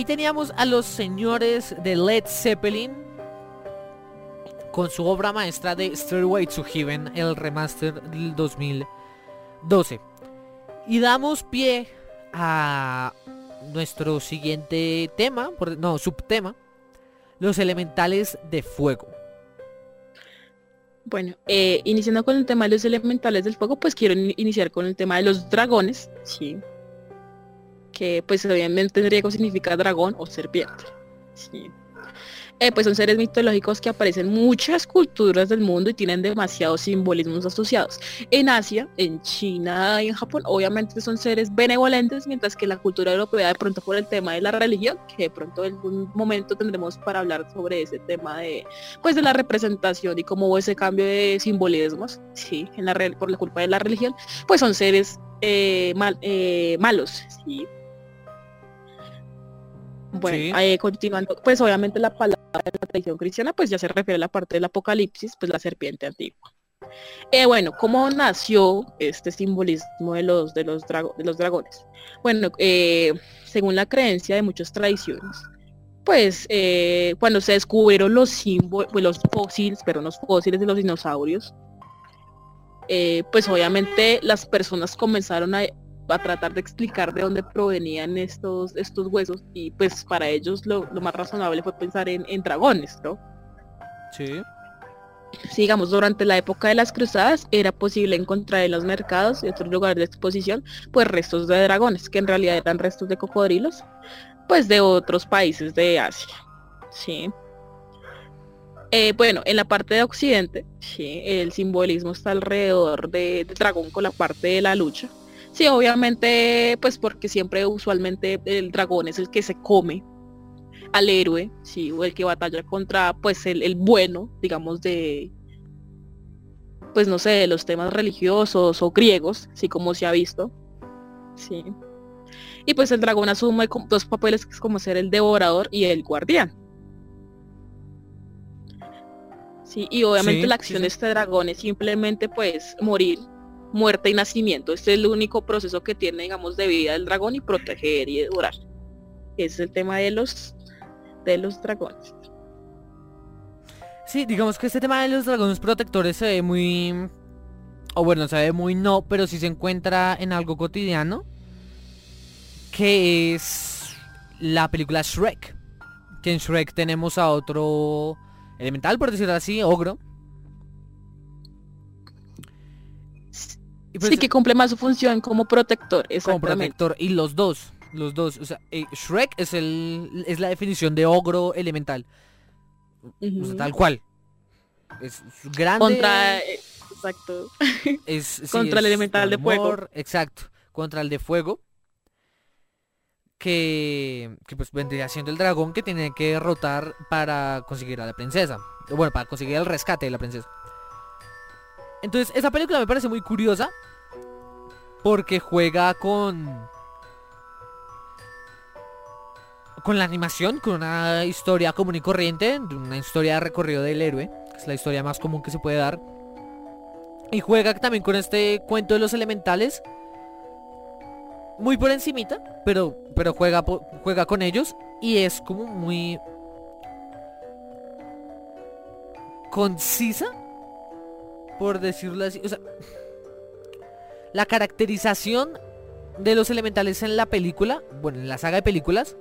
Ahí teníamos a los señores de Led Zeppelin con su obra maestra de Stairway to Heaven, el remaster del 2012. Y damos pie a nuestro siguiente tema, no, subtema, los elementales de fuego. Bueno, eh, iniciando con el tema de los elementales del fuego, pues quiero in- iniciar con el tema de los dragones, sí. Que pues obviamente en griego significa dragón o serpiente. Sí. Eh, pues son seres mitológicos que aparecen en muchas culturas del mundo y tienen demasiados simbolismos asociados. En Asia, en China y en Japón, obviamente son seres benevolentes, mientras que la cultura europea de pronto por el tema de la religión, que de pronto en algún momento tendremos para hablar sobre ese tema de pues de la representación y cómo hubo ese cambio de simbolismos, sí, en la por la culpa de la religión, pues son seres eh, mal- eh, malos, sí. Bueno, Sí. eh, continuando, pues obviamente la palabra de la tradición cristiana, pues ya se refiere a la parte del apocalipsis, pues la serpiente antigua. Eh, bueno, ¿cómo nació este simbolismo de los, de los, drago- de los dragones? Bueno, eh, según la creencia de muchas tradiciones, pues eh, cuando se descubrieron los símbolos, los fósiles, pero los fósiles de los dinosaurios, pues obviamente las personas comenzaron a, a tratar de explicar de dónde provenían estos, estos huesos y pues para ellos lo, lo más razonable fue pensar en, en dragones, ¿no? Sí. Sí, digamos, durante la época de las cruzadas era posible encontrar en los mercados y otros lugares de exposición pues restos de dragones, que en realidad eran restos de cocodrilos, pues de otros países de Asia. Sí. Eh, bueno, en la parte de Occidente, sí, el simbolismo está alrededor de, del dragón con la parte de la lucha. Sí, obviamente, pues porque siempre usualmente el dragón es el que se come al héroe, sí, o el que batalla contra pues el, el bueno, digamos, de pues no sé, de los temas religiosos o griegos, sí como se ha visto. Sí. Y pues el dragón asume dos papeles como ser el devorador y el guardián. Sí, y obviamente Sí, la sí, acción sí. de este dragón es simplemente pues morir, muerte y nacimiento. Este es el único proceso que tiene, digamos, de vida del dragón y proteger y devorar. Ese es el tema de los de los dragones. Sí, digamos que este tema de los dragones protectores se ve muy... O bueno, se ve muy no, pero sí se encuentra en algo cotidiano. Que es la película Shrek. Que en Shrek tenemos a otro elemental, por decirlo así, ogro. Pues, sí, que cumple más su función como protector, como exactamente. protector. Y los dos, los dos. O sea, eh, Shrek es, el, es la definición de ogro elemental. O sea, tal cual. Es grande. Contra, eh, exacto. es, sí, contra el elemental de fuego. Exacto. Contra el de fuego. Que, que pues vendría siendo el dragón que tiene que derrotar para conseguir a la princesa. Bueno, para conseguir el rescate de la princesa. Entonces, esa película me parece muy curiosa. Porque juega con... Con la animación, con una historia común y corriente, una historia de recorrido del héroe, que es la historia más común que se puede dar. Y juega también con este cuento de los elementales. Muy por encimita, pero, pero juega, juega con ellos y es como muy concisa, por decirlo así. O sea, la caracterización de los elementales en la película, bueno, en la saga de películas,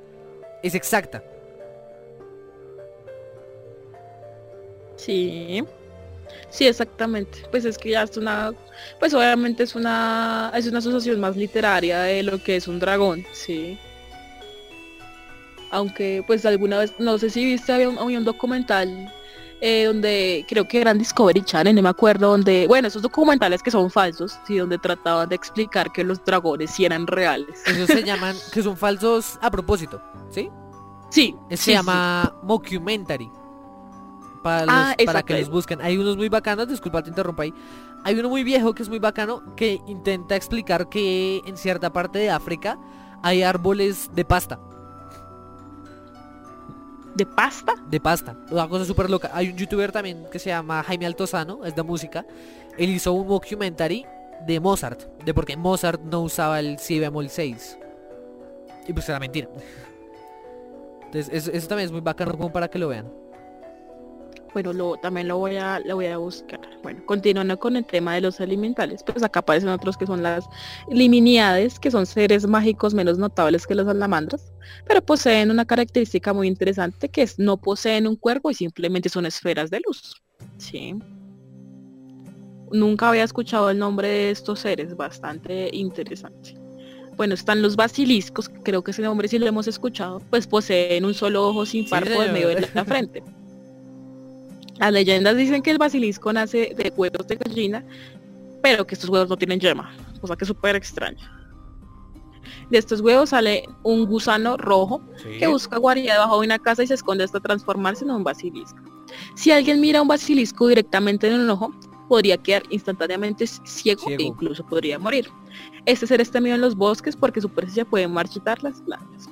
es exacta. Sí. Sí, exactamente. Pues es que ya es una, pues obviamente es una, es una asociación más literaria de lo que es un dragón, sí. Aunque pues alguna vez, no sé si viste, había un, había un documental eh, donde creo que eran Discovery Channel, no me acuerdo, donde, bueno, esos documentales que son falsos, sí, donde trataban de explicar que los dragones sí eran reales. Esos se llaman, que son falsos a propósito, ¿sí? Sí, Se sí, sí. llama Mockumentary. Para, los- Ah, para que los busquen. Hay unos muy bacanos, disculpa te interrumpa ahí. Hay uno muy viejo que es muy bacano que intenta explicar que en cierta parte de África hay árboles de pasta. ¿De pasta? De pasta. Una cosa súper loca. Hay un youtuber también que se llama Jaime Altozano, es de música. Él hizo un documentary de Mozart. De por qué Mozart no usaba el si bemol 6. Y pues era mentira. Entonces, eso, también es muy bacano para que lo vean. Bueno, lo, también lo voy a lo voy a buscar. Bueno, continuando con el tema de los elementales, pues acá aparecen otros que son las liminiades, que son seres mágicos menos notables que los salamandras, pero poseen una característica muy interesante que es no poseen un cuerpo y simplemente son esferas de luz. Sí. Nunca había escuchado el nombre de estos seres, bastante interesante. Bueno, están los basiliscos, creo que ese nombre sí lo hemos escuchado, pues poseen un solo ojo sin párpado en medio de la frente. Las leyendas dicen que el basilisco nace de huevos de gallina, pero que estos huevos no tienen yema, cosa que es súper extraño. De estos huevos sale un gusano rojo que busca guarida debajo de una casa y se esconde hasta transformarse en un basilisco. Si alguien mira un basilisco directamente en un ojo, podría quedar instantáneamente ciego, Ciego. e incluso podría morir. Este ser es temido en los bosques porque su presencia puede marchitar las plantas.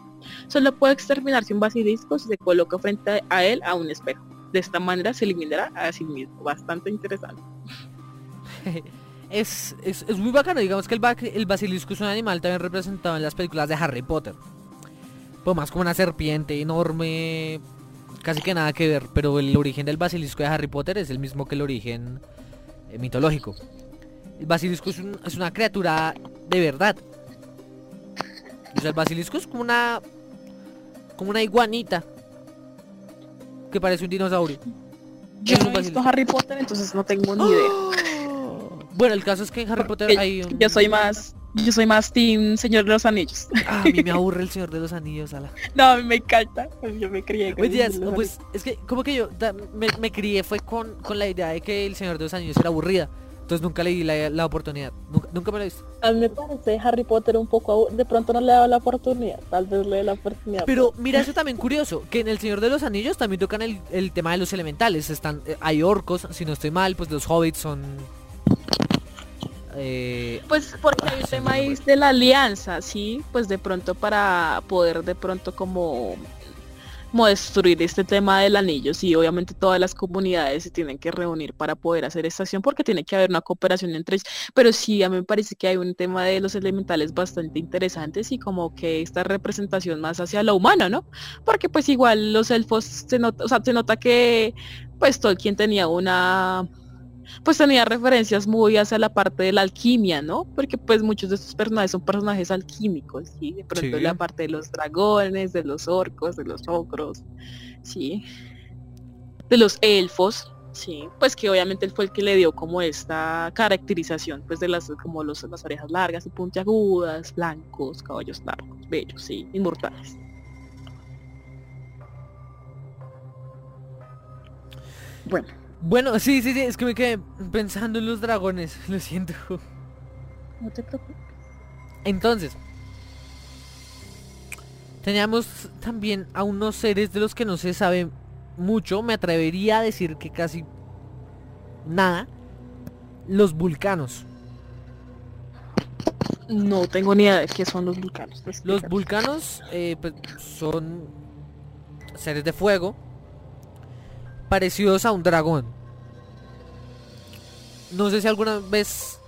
Solo puede exterminarse un basilisco si se coloca frente a él a un espejo. De esta manera se eliminará a sí mismo. Bastante interesante. Es, es, es muy bacano, digamos que el, el basilisco es un animal también representado en las películas de Harry Potter. Pues más como una serpiente enorme, casi que nada que ver, pero el origen del basilisco de Harry Potter es el mismo que el origen eh, mitológico. El basilisco es, un- es una criatura de verdad. O sea, el basilisco es como una como una iguanita que parece un dinosaurio. Yo Es no he visto. Harry Potter, entonces no tengo ni idea. Bueno, el caso es que en Harry Potter Porque hay un... Yo soy más, yo soy más Team Señor de los Anillos. Ah, a mí me aburre el Señor de los Anillos, ala. No, a mí me encanta. Yo me crié con Pues, pues es que como que yo da- me, me crié fue con, con la idea de que el Señor de los Anillos era aburrida. Entonces nunca le di la, la oportunidad. Nunca, nunca me lo he visto. A mí me parece Harry Potter un poco... De pronto no le dado la oportunidad. Tal vez le dé la oportunidad. Pero mira eso también curioso, que en el Señor de los Anillos también tocan el, el tema de los elementales. Están, eh, hay orcos, si no estoy mal, pues los hobbits son... eh, Pues porque hay un tema ahí de la alianza, ¿sí? Pues de pronto para poder de pronto como, destruir este tema del anillo, sí, obviamente todas las comunidades se tienen que reunir para poder hacer esta acción porque tiene que haber una cooperación entre ellos. Pero sí, a mí me parece que hay un tema de los elementales bastante interesantes y como que esta representación más hacia lo humano, ¿no? Porque pues igual los elfos se nota, o sea, se nota que pues Tolkien tenía una pues tenía referencias muy hacia la parte de la alquimia, ¿no? Porque pues muchos de estos personajes son personajes alquímicos, ¿sí? De pronto Sí. la parte de los dragones, de los orcos, de los ogros, ¿sí? De los elfos, ¿sí? Pues que obviamente él fue el que le dio como esta caracterización, pues de las como los, las orejas largas y puntiagudas, blancos, caballos largos, bellos, sí, inmortales. Bueno, Bueno, sí, sí, sí, es que me quedé pensando en los dragones, lo siento. no te preocupes. Entonces, teníamos también a unos seres de los que no se sabe mucho, me atrevería a decir que casi nada, los vulcanos. No tengo ni idea de qué son los vulcanos. Los vulcanos eh, pues, son seres de fuego parecidos a un dragón. No sé si alguna vez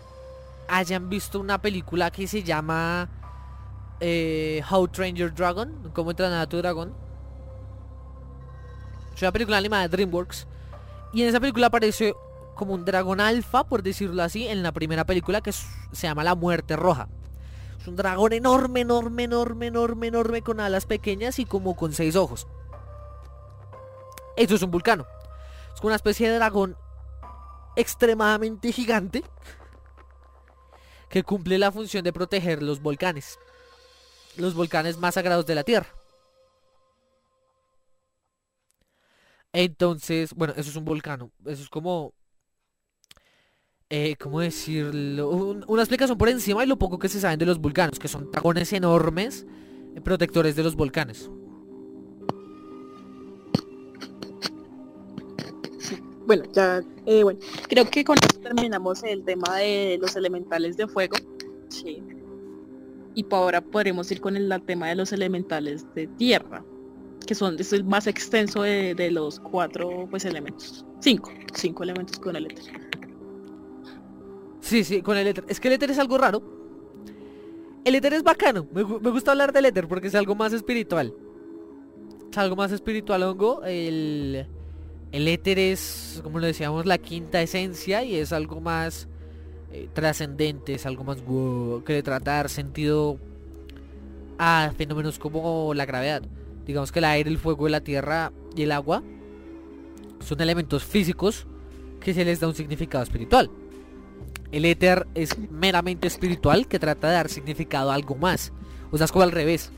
hayan visto una película que se llama eh, How Train Your Dragon, cómo entrenar a tu dragón. Es una película animada de DreamWorks. Y en esa película aparece como un dragón alfa, por decirlo así, en la primera película que se llama La Muerte Roja. Es un dragón enorme, enorme, enorme, enorme, enorme, con alas pequeñas y como con seis ojos. Eso es un vulcano. Es una especie de dragón extremadamente gigante que cumple la función de proteger los volcanes. Los volcanes más sagrados de la Tierra. Entonces, bueno, eso es un volcano. Eso es como... Eh, ¿Cómo decirlo? Un- una explicación por encima de lo poco que se saben de los volcanos, que son dragones enormes protectores de los volcanes. Bueno, ya, eh, bueno, creo que con esto terminamos el tema de los elementales de fuego. Sí. Y por ahora podremos ir con el, tema de los elementales de tierra, que son es el más extenso de, de los cuatro pues elementos. Cinco, cinco elementos con el éter. Sí, sí, con el éter. Es que el éter es algo raro. El éter es bacano. Me, me gusta hablar del éter porque es algo más espiritual. es algo más espiritual, hongo. El, el éter es, como lo decíamos, la quinta esencia y es algo más eh, trascendente, es algo más wow, que de dar sentido a fenómenos como la gravedad. Digamos que el aire, el fuego, la tierra y el agua son elementos físicos que se les da un significado espiritual. El éter es meramente espiritual que trata de dar significado a algo más. O sea, es como al revés.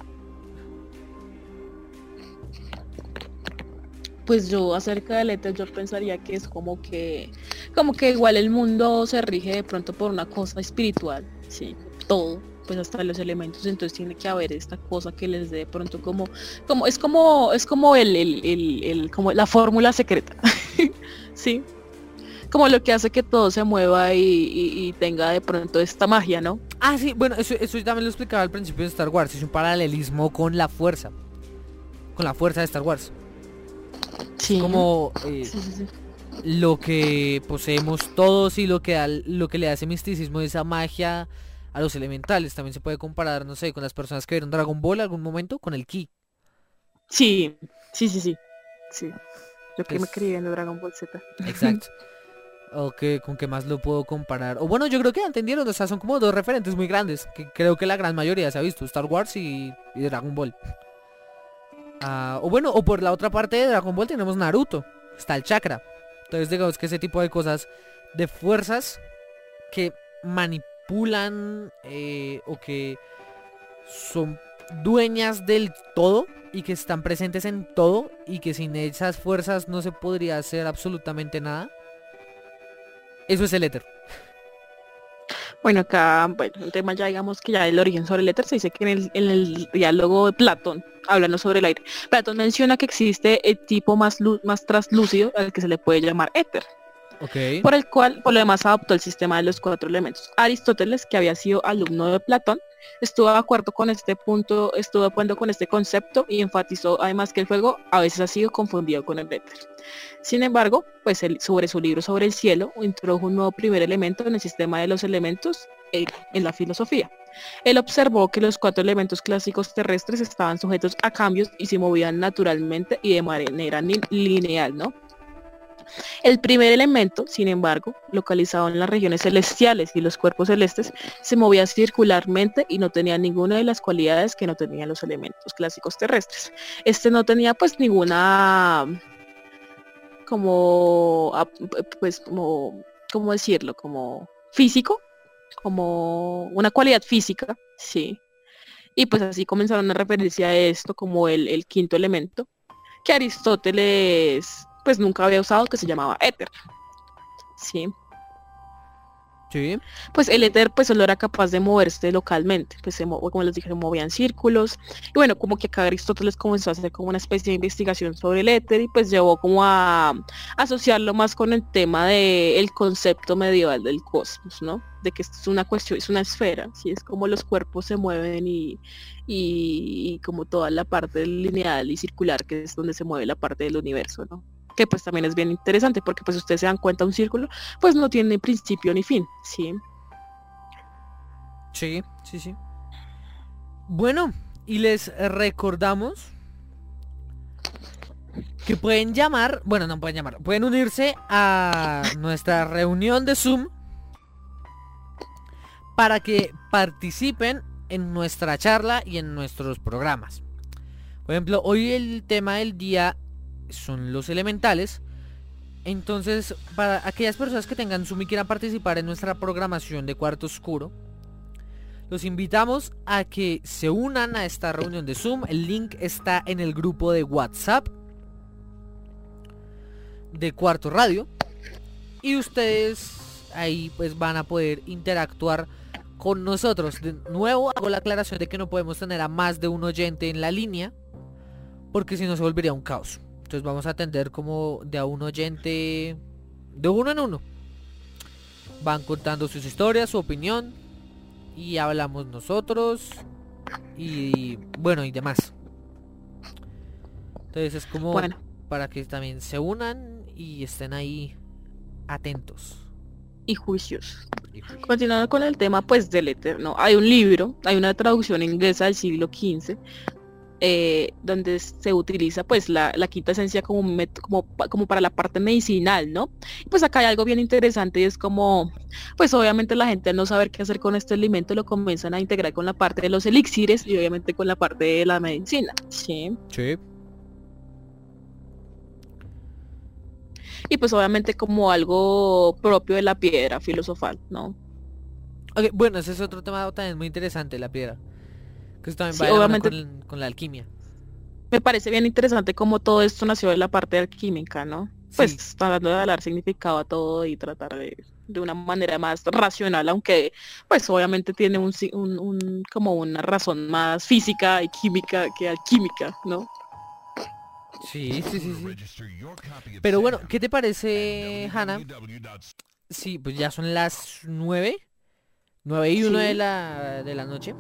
Pues yo acerca del éter yo pensaría que es como que como que igual el mundo se rige de pronto por una cosa espiritual, sí, todo, pues hasta los elementos, entonces tiene que haber esta cosa que les dé de pronto como como es como es como el, el, el, como la fórmula secreta. sí. Como lo que hace que todo se mueva y, y- tenga de pronto esta magia, ¿no? Ah, sí, bueno, eso, eso también lo explicaba al principio de Star Wars. Es un paralelismo con la fuerza. Con la fuerza de Star Wars. Sí. Como eh, Sí, sí, sí. lo que poseemos todos y lo que, da- lo que le hace misticismo esa magia a los elementales. También se puede comparar, no sé, con las personas que vieron Dragon Ball algún momento con el ki. Sí, sí, sí, sí. Sí. Yo que me Es- crié viendo Dragon Ball Z. Exacto. o que con qué más lo puedo comparar. O bueno, yo creo que entendieron, o sea, son como dos referentes muy grandes, que creo que la gran mayoría se ha visto, Star Wars y, y Dragon Ball. Ah, o bueno, o por la otra parte de Dragon Ball tenemos Naruto, está el chakra. Entonces digamos que ese tipo de cosas, de fuerzas que manipulan eh, o que son dueñas del todo y que están presentes en todo y que sin esas fuerzas no se podría hacer absolutamente nada. Eso es el éter. Bueno, acá, bueno, el tema ya digamos que ya el origen sobre el éter se dice que en el, en el diálogo de Platón, hablando sobre el aire, Platón menciona que existe el tipo más, más traslúcido al que se le puede llamar éter, por el cual por lo demás adoptó el sistema de los cuatro elementos. Aristóteles, que había sido alumno de Platón, estuvo de acuerdo con este punto, estuvo de acuerdo con este concepto y enfatizó además que el fuego a veces ha sido confundido con el éter. Sin embargo, pues sobre su libro sobre el cielo introdujo un nuevo primer elemento en el sistema de los elementos eh, en la filosofía. Él observó que los cuatro elementos clásicos terrestres estaban sujetos a cambios y se movían naturalmente y de manera lineal, ¿no? El primer elemento, sin embargo, localizado en las regiones celestiales y los cuerpos celestes, se movía circularmente y no tenía ninguna de las cualidades que no tenían los elementos clásicos terrestres. Este no tenía pues ninguna como ap- pues como cómo decirlo, como físico, como una cualidad física, sí. Y pues así comenzaron a referirse a esto como el, el quinto elemento, que Aristóteles pues nunca había usado, que se llamaba éter. Sí. Sí. Pues el éter pues solo era capaz de moverse localmente, pues se mo- como les dije, se movía en círculos. Y bueno, como que acá Aristóteles comenzó a hacer como una especie de investigación sobre el éter y pues llevó como a asociarlo más con el tema del concepto medieval del cosmos, ¿no? De que esto es una cuestión, es una esfera, sí, es como los cuerpos se mueven y, y, y como toda la parte lineal y circular, que es donde se mueve la parte del universo, ¿no? Pues también es bien interesante porque pues ustedes se dan cuenta un círculo pues no tiene principio ni fin, ¿sí? Sí, sí, sí. Bueno, y les recordamos que pueden llamar, bueno, no pueden llamar, pueden unirse a nuestra reunión de Zoom para que participen en nuestra charla y en nuestros programas. Por ejemplo, hoy el tema del día son los elementales. Entonces, para aquellas personas que tengan Zoom y quieran participar en nuestra programación de Cuarto Oscuro, los invitamos a que se unan a esta reunión de Zoom. El link está en el grupo de WhatsApp de Cuarto Radio. Y ustedes ahí pues van a poder interactuar con nosotros. De nuevo hago la aclaración de que no podemos tener a más de un oyente en la línea. Porque si no se volvería un caos. Entonces vamos a atender como de a un oyente de uno en uno. Van contando sus historias, su opinión. Y hablamos nosotros. Y bueno, y demás. Entonces es como Bueno, para que también se unan y estén ahí atentos. y juicios. Continuando con el tema pues del éter, ¿no? Hay un libro, hay una traducción inglesa del siglo XV eh, donde se utiliza pues la, la quinta esencia como, un met- como, como para la parte medicinal, ¿no? Y pues acá hay algo bien interesante y es como, pues obviamente la gente al no saber qué hacer con este alimento lo comienzan a integrar con la parte de los elixires y obviamente con la parte de la medicina, ¿sí? Sí. Y pues obviamente como algo propio de la piedra filosofal, ¿no? Bueno, ese es otro tema también muy interesante, la piedra. Que eso también Sí, va obviamente- con, la alquimia. Me parece bien interesante como todo esto nació de la parte alquímica, ¿no? Pues Sí. tratando de dar significado a todo y tratar de, de una manera más racional, aunque pues obviamente tiene un, un- un- como una razón más física y química que alquímica, ¿no? Sí, sí, sí, sí. Pero bueno, ¿qué te parece, Hannah? Sí, pues ya son las nueve. Nueve y uno Sí. de la, de la noche.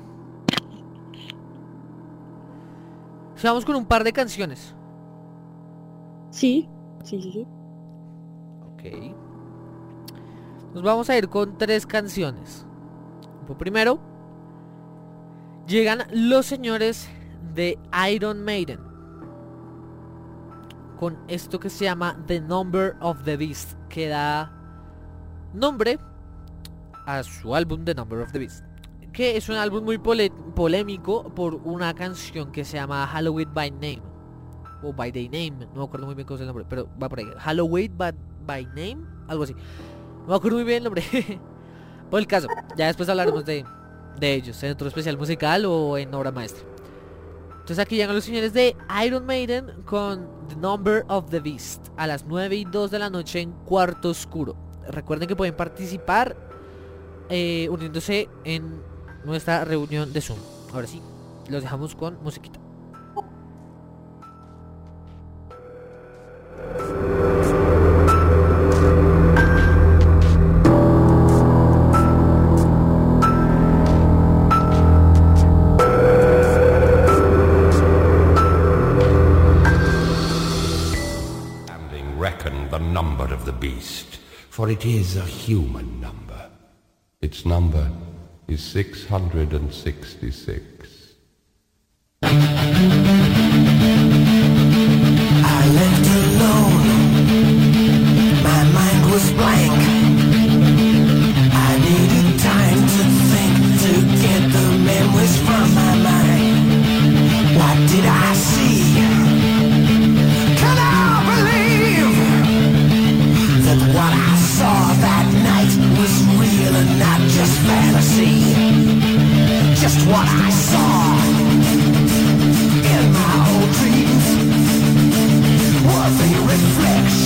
Sí, Vamos con un par de canciones. Sí, sí, sí, sí. Ok. Nos vamos a ir con tres canciones. Pues primero, llegan los señores de Iron Maiden. Con esto que se llama The Number of the Beast. Que da nombre a su álbum The Number of the Beast. Que es un álbum muy polémico por una canción que se llama Halloween by Name. O by the Name. No me acuerdo muy bien cómo es el nombre. Pero va por ahí. Halloween by, by Name. Algo así. No me acuerdo muy bien el nombre. por el caso. Ya después hablaremos de, de ellos. En otro especial musical o en obra maestra. Entonces aquí llegan los señores de Iron Maiden con The Number of the Beast. A las 9 y 2 de la noche en Cuarto Oscuro. Recuerden que pueden participar eh, uniéndose en nuestra reunión de Zoom. Ahora sí, los dejamos con musiquita. Reckon the number of the beast, for it is a human number. Its number is 666. I left alone. My mind was blank. What I saw in my old dreams. Were the reflections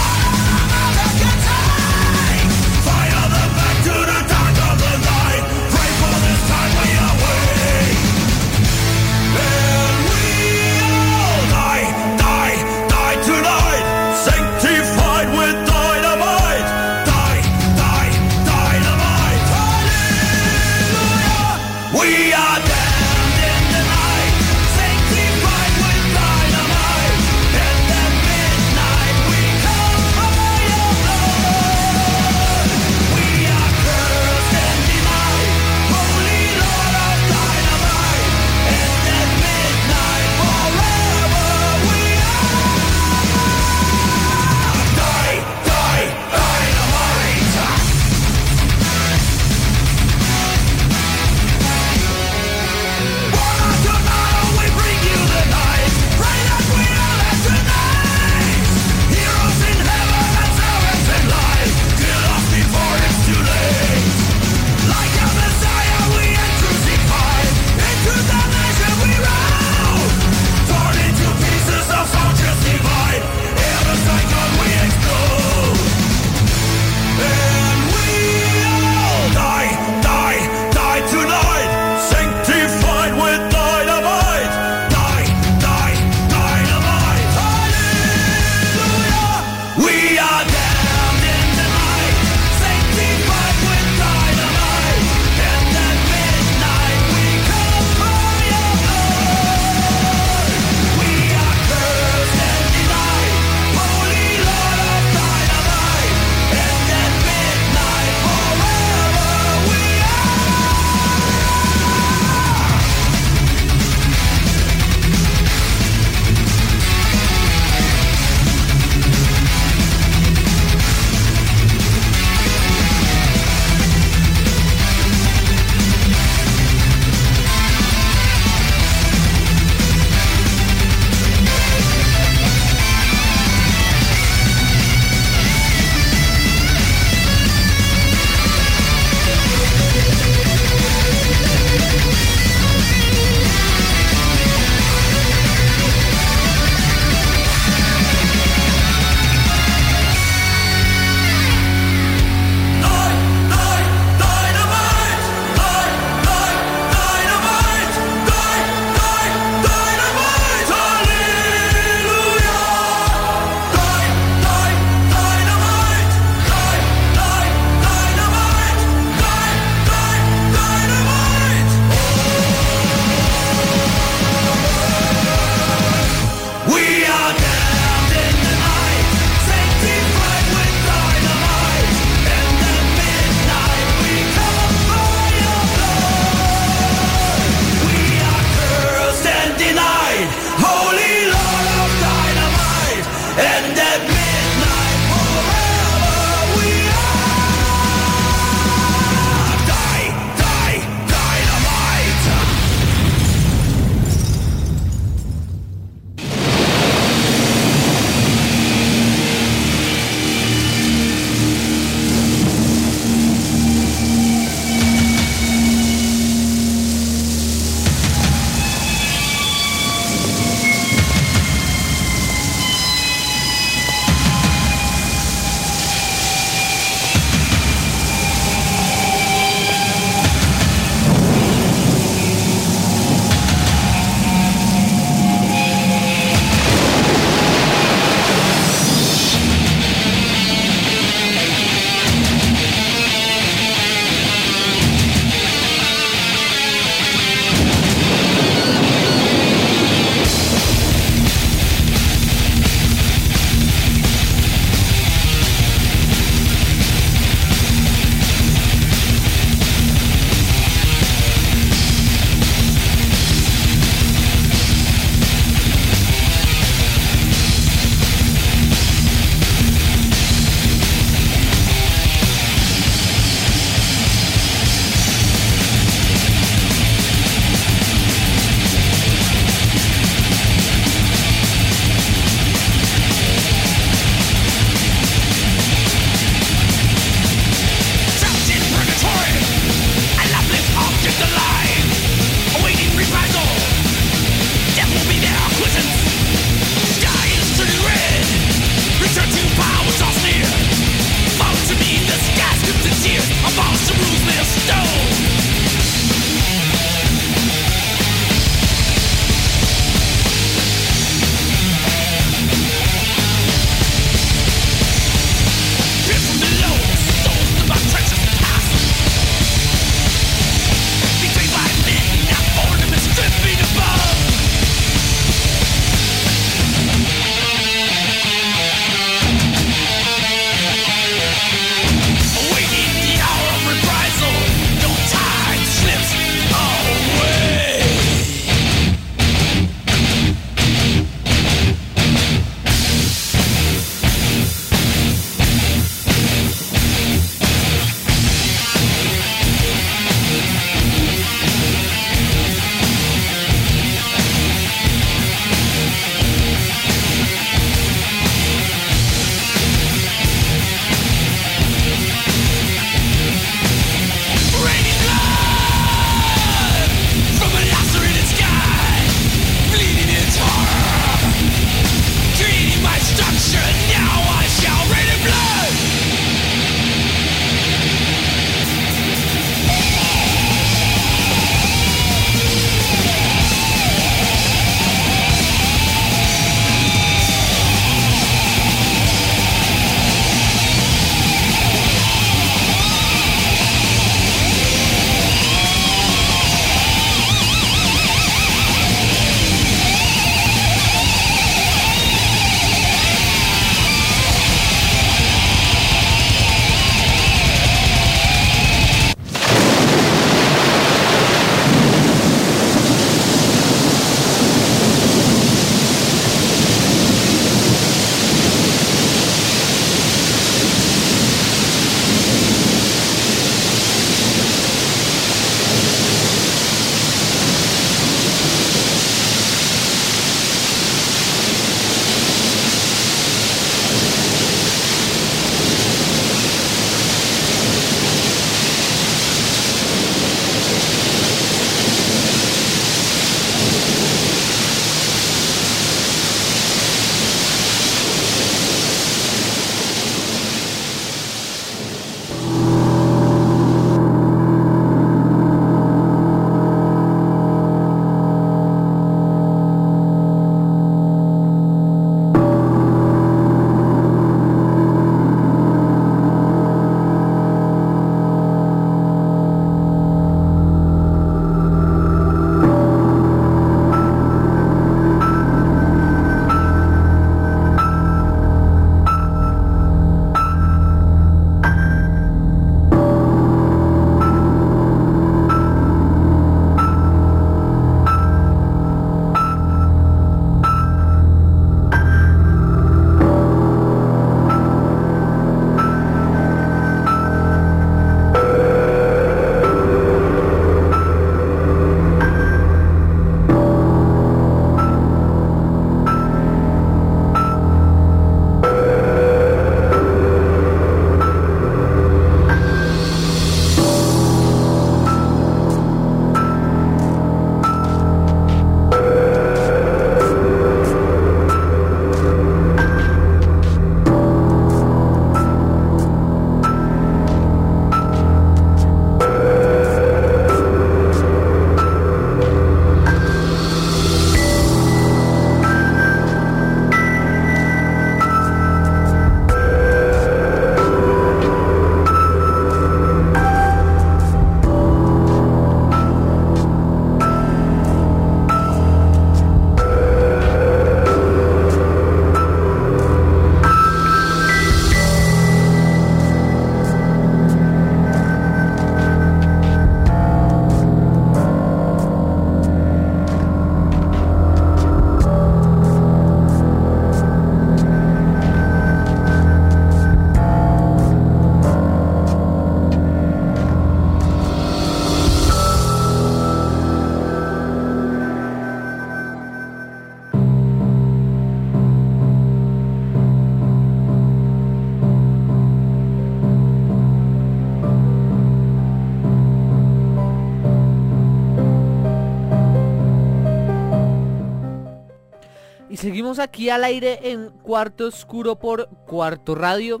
seguimos aquí al aire en Cuarto Oscuro por Cuarto Radio.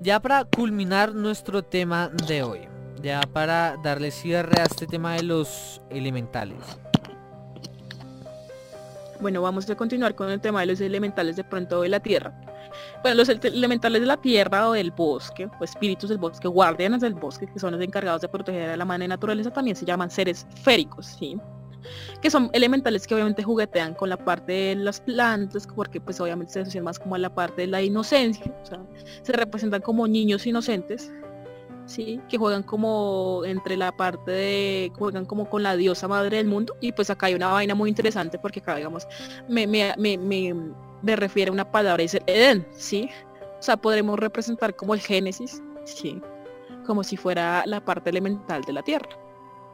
Ya para culminar nuestro tema de hoy. Ya para darle cierre a este tema de los elementales. Bueno, vamos a continuar con el tema de los elementales de pronto de la Tierra. Bueno, los ele- elementales de la Tierra o del bosque, o espíritus del bosque, guardianes del bosque, que son los encargados de proteger a la madre naturaleza, también se llaman seres féricos, ¿sí? Que son elementales que obviamente juguetean con la parte de las plantas, porque pues obviamente se asocian más como a la parte de la inocencia, se representan como niños inocentes, ¿sí? Que juegan como entre la parte de, juegan como con la diosa madre del mundo, y pues acá hay una vaina muy interesante porque acá digamos, me, me, me, me, me refiere a una palabra, dice Edén, ¿sí? O sea, podremos representar como el Génesis, ¿sí? Como si fuera la parte elemental de la Tierra,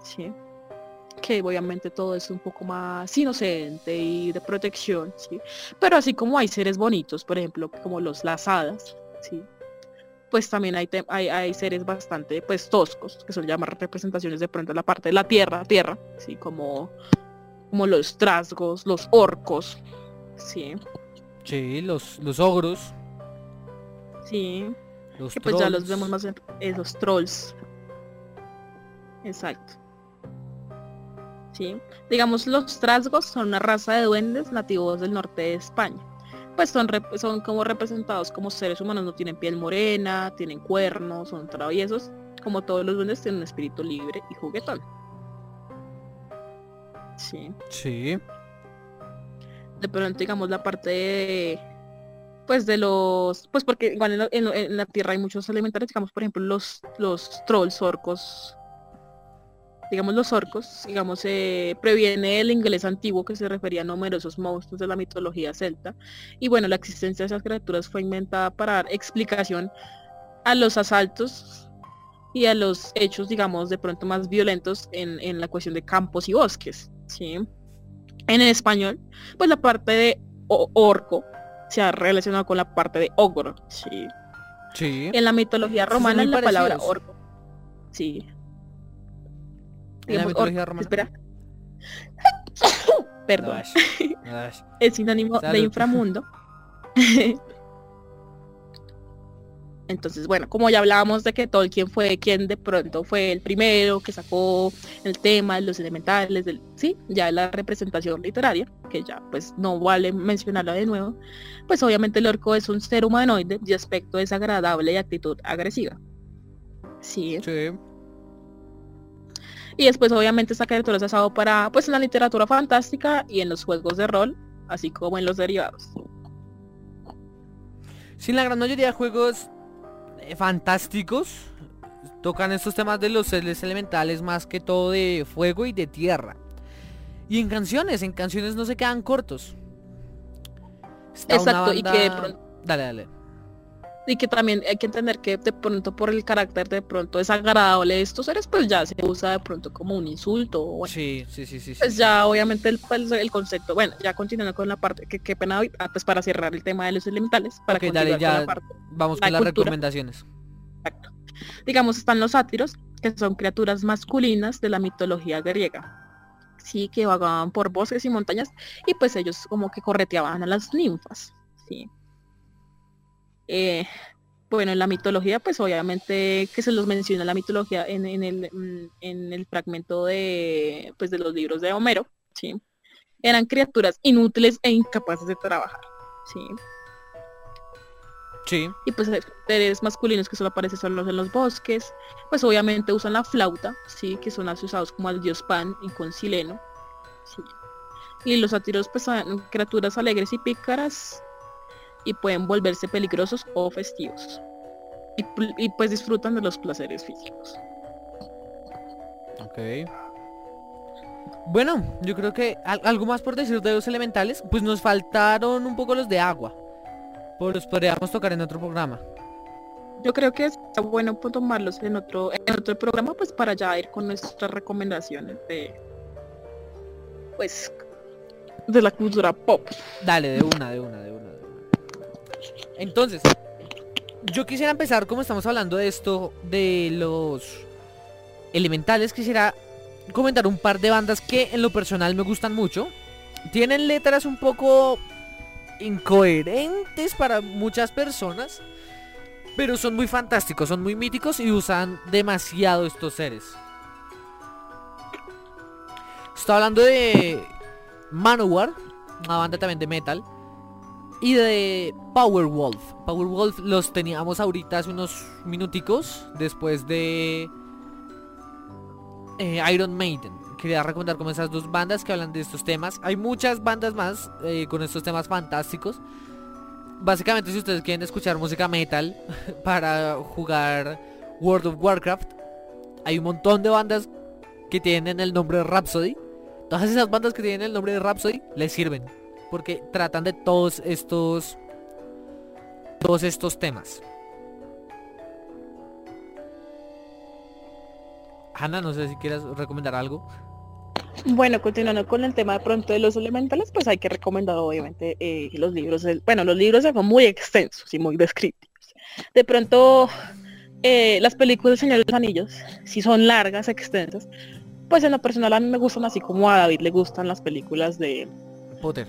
¿sí? Que obviamente todo es un poco más inocente y de protección, ¿sí? Pero así como hay seres bonitos, por ejemplo, como los las hadas, ¿sí? Pues también hay, hay, hay seres bastante pues toscos, que son llamar representaciones de pronto la parte de la Tierra, Tierra, ¿sí? Como, como los trasgos, los orcos, ¿sí? Sí, los, los ogros. Sí, Los que pues ya los vemos más en esos trolls. Exacto. Sí. Digamos, los trasgos son una raza de duendes nativos del norte de España. Pues son, son como representados como seres humanos, no tienen piel morena, tienen cuernos, son traviesos. Como todos los duendes tienen un espíritu libre y juguetón. Sí. Sí. de pronto digamos la parte de pues de los pues porque igual en, la- en- en la tierra hay muchos elementales digamos por ejemplo los los trolls orcos digamos los orcos digamos eh, previene el inglés antiguo que se refería a numerosos monstruos de la mitología celta y bueno la existencia de esas criaturas fue inventada para dar explicación a los asaltos y a los hechos digamos de pronto más violentos en, en la cuestión de campos y bosques sí en el español, pues la parte de orco se ha relacionado con la parte de ogro, sí. Sí. En la mitología romana muy la palabra orco. Sí. En la mitología romana. Espera. Perdón. Ay, ay. Es sinónimo de inframundo. Entonces, bueno, como ya hablábamos de que Tolkien fue quien de pronto fue el primero que sacó el tema de los elementales, del, sí, ya la representación literaria, que ya pues no vale mencionarla de nuevo, pues obviamente el orco es un ser humanoide de aspecto desagradable y actitud agresiva. Sí, Sí. Y después obviamente esta criatura se ha usado para pues en la literatura fantástica y en los juegos de rol, así como en los derivados. Sí, la gran mayoría de juegos eh, fantásticos tocan estos temas de los seres elementales más que todo de fuego y de tierra. Y en canciones, en canciones no se quedan cortos. Está Exacto, y que de pronto- Dale, dale. Y que también hay que entender que de pronto por el carácter de pronto desagradable de estos seres, pues ya se usa de pronto como un insulto. Bueno, Sí, sí, sí, sí. pues sí. ya obviamente el, pues, el concepto, bueno, ya continuando con la parte, que qué pena hoy, ah, pues para cerrar el tema de los elementales, para Ok, dale, continuar ya. con la parte. Vamos la con las cultura. recomendaciones. Exacto. Digamos, están los sátiros, que son criaturas masculinas de la mitología griega. Sí, que vagaban por bosques y montañas y pues ellos como que correteaban a las ninfas. Sí. Eh, bueno, en la mitología, pues obviamente que se los menciona la mitología en, en el, mm, en el fragmento de, pues, de los libros de Homero, ¿sí? Eran criaturas inútiles e incapaces de trabajar, ¿sí? Sí. y pues seres masculinos que solo aparecen solo en los bosques, pues obviamente usan la flauta, sí, que son asociados como al dios Pan y con Sileno, sí. Y los sátiros pues son criaturas alegres y pícaras y pueden volverse peligrosos o festivos. Y, pues disfrutan de los placeres físicos. Ok. Bueno, yo creo que al- algo más por decir de los elementales, pues nos faltaron un poco los de agua. Pues los podríamos tocar en otro programa. Yo creo que está bueno tomarlos en otro, en otro programa pues para ya ir con nuestras recomendaciones de pues de la cultura pop. Dale, de una, de una, de una, de una. Entonces, yo quisiera empezar, como estamos hablando de esto, de los elementales, quisiera comentar un par de bandas que en lo personal me gustan mucho. tienen letras un poco incoherentes para muchas personas, pero son muy fantásticos, son muy míticos y usan demasiado estos seres. Estoy hablando de Manowar, una banda también de metal, y de Powerwolf. Powerwolf los teníamos ahorita hace unos minuticos después de eh, Iron Maiden. Quería recomendar como esas dos bandas que hablan de estos temas. Hay muchas bandas más eh, con estos temas fantásticos. Básicamente si ustedes quieren escuchar música metal para jugar World of Warcraft, hay un montón de bandas que tienen el nombre de Rhapsody. Todas esas bandas que tienen el nombre de Rhapsody les sirven. Porque tratan de todos estos... Todos estos temas. Hanna, no sé si quieras recomendar algo. Bueno, continuando con el tema de pronto de los elementales, pues hay que recomendar obviamente eh, los libros. bueno, los libros son muy extensos y muy descriptivos. De pronto, eh, las películas del Señor de los Anillos, si son largas, extensas, pues en lo personal a mí me gustan así como a David le gustan las películas de, Potter.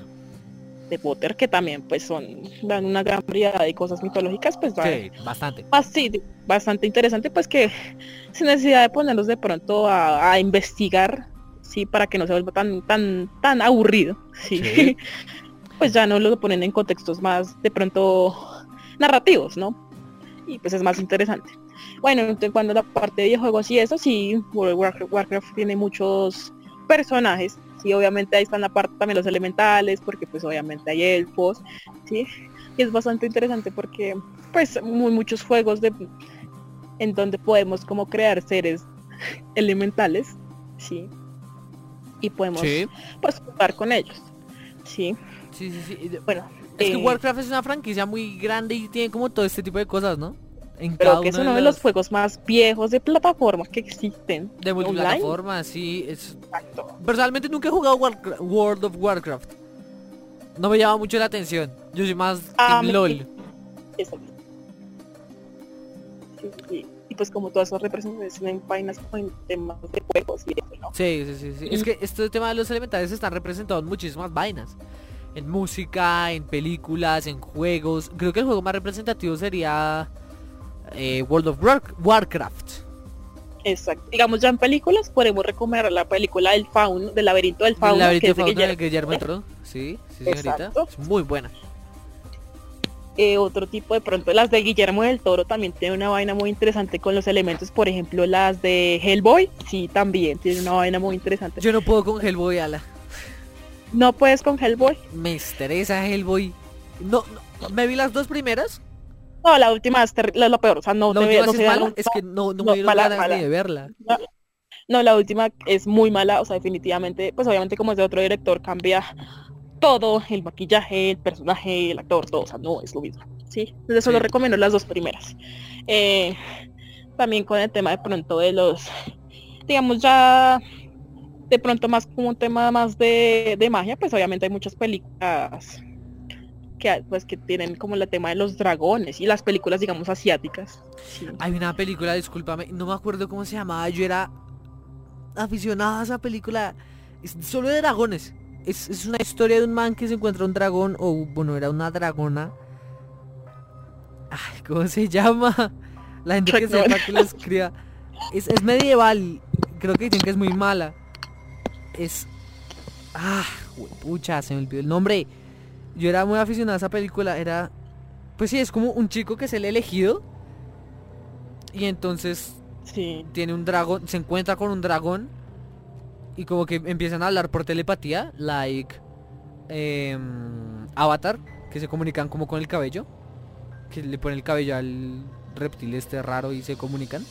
De Potter, que también pues son, dan una gran variedad de cosas mitológicas, pues Sí, bastante. más sí, bastante interesante, pues que sin necesidad de ponerlos de pronto a, a investigar, sí, para que no se vuelva tan, tan, tan aburrido, sí. Sí. pues ya no lo ponen en contextos más de pronto narrativos, ¿no? Y pues es más interesante. Bueno, entonces cuando la parte de videojuegos y eso, sí, World Warcraft tiene muchos personajes, sí, obviamente ahí están la parte también los elementales, porque pues obviamente hay elfos, sí, y es bastante interesante porque pues muy muchos juegos de en donde podemos como crear seres elementales, sí, y podemos Sí, pues jugar con ellos, sí, sí, sí, sí. Y bueno. Es que eh, Warcraft es una franquicia muy grande y tiene como todo este tipo de cosas, ¿no? En cada que es uno de los juegos más viejos de plataforma que existen. de online. multiplataforma, sí. Es... Exacto. Personalmente nunca he jugado World of Warcraft. No me llama mucho la atención. Yo soy más Ah, Team LOL. Sí, sí. Y pues como todas esas representaciones en vainas como en temas de juegos y eso, ¿no? Sí, sí, sí, sí. Es que este tema de los elementales están representados en muchísimas vainas. En música, en películas, en juegos. Creo que el juego más representativo sería eh, World of War- Warcraft. Exacto. Digamos ya en películas podemos recomendar la película del fauno, del laberinto del fauno, El laberinto que es de de Fauno de Guillermo. Del Toro. Sí, sí, señorita. Exacto. Es muy buena. Eh, otro tipo de pronto las de Guillermo del Toro también tiene una vaina muy interesante con los elementos, por ejemplo las de Hellboy, sí también tiene una vaina muy interesante. Yo no puedo con Hellboy, ala. No puedes con Hellboy. Me estresa Hellboy. No, no, me vi las dos primeras. No, la última es la, la peor, o sea, no la te ve- no es mala. que no, no, no, me dieron mala, ganas mala. ni de verla. No, la última es muy mala, o sea, definitivamente, pues obviamente como es de otro director cambia todo, el maquillaje, el personaje, el actor, todo, o sea, no es lo mismo, ¿sí? Entonces solo Sí. recomiendo las dos primeras. Eh, también con el tema de pronto de los, digamos ya, de pronto más como un tema más de, de magia, pues obviamente hay muchas películas que pues que tienen como el tema de los dragones y las películas digamos asiáticas. sí. Hay una película, discúlpame, no me acuerdo cómo se llamaba. Yo era aficionada a esa película. Es solo de dragones. Es, es una historia de un man que se encuentra un dragón, o bueno, era una dragona. Ay, ¿cómo se llama? La gente que sepa que lo escriba. Es, es medieval. Creo que dicen que es muy mala. Es. Ah, pucha, se me olvidó el nombre. Yo era muy aficionado a esa película. Era. Pues sí, es como un chico que es el elegido. Y entonces Sí. tiene un dragón, se encuentra con un dragón y como que empiezan a hablar por telepatía, like em, Avatar, que se comunican como con el cabello, que le ponen el cabello al reptil este raro y se comunican.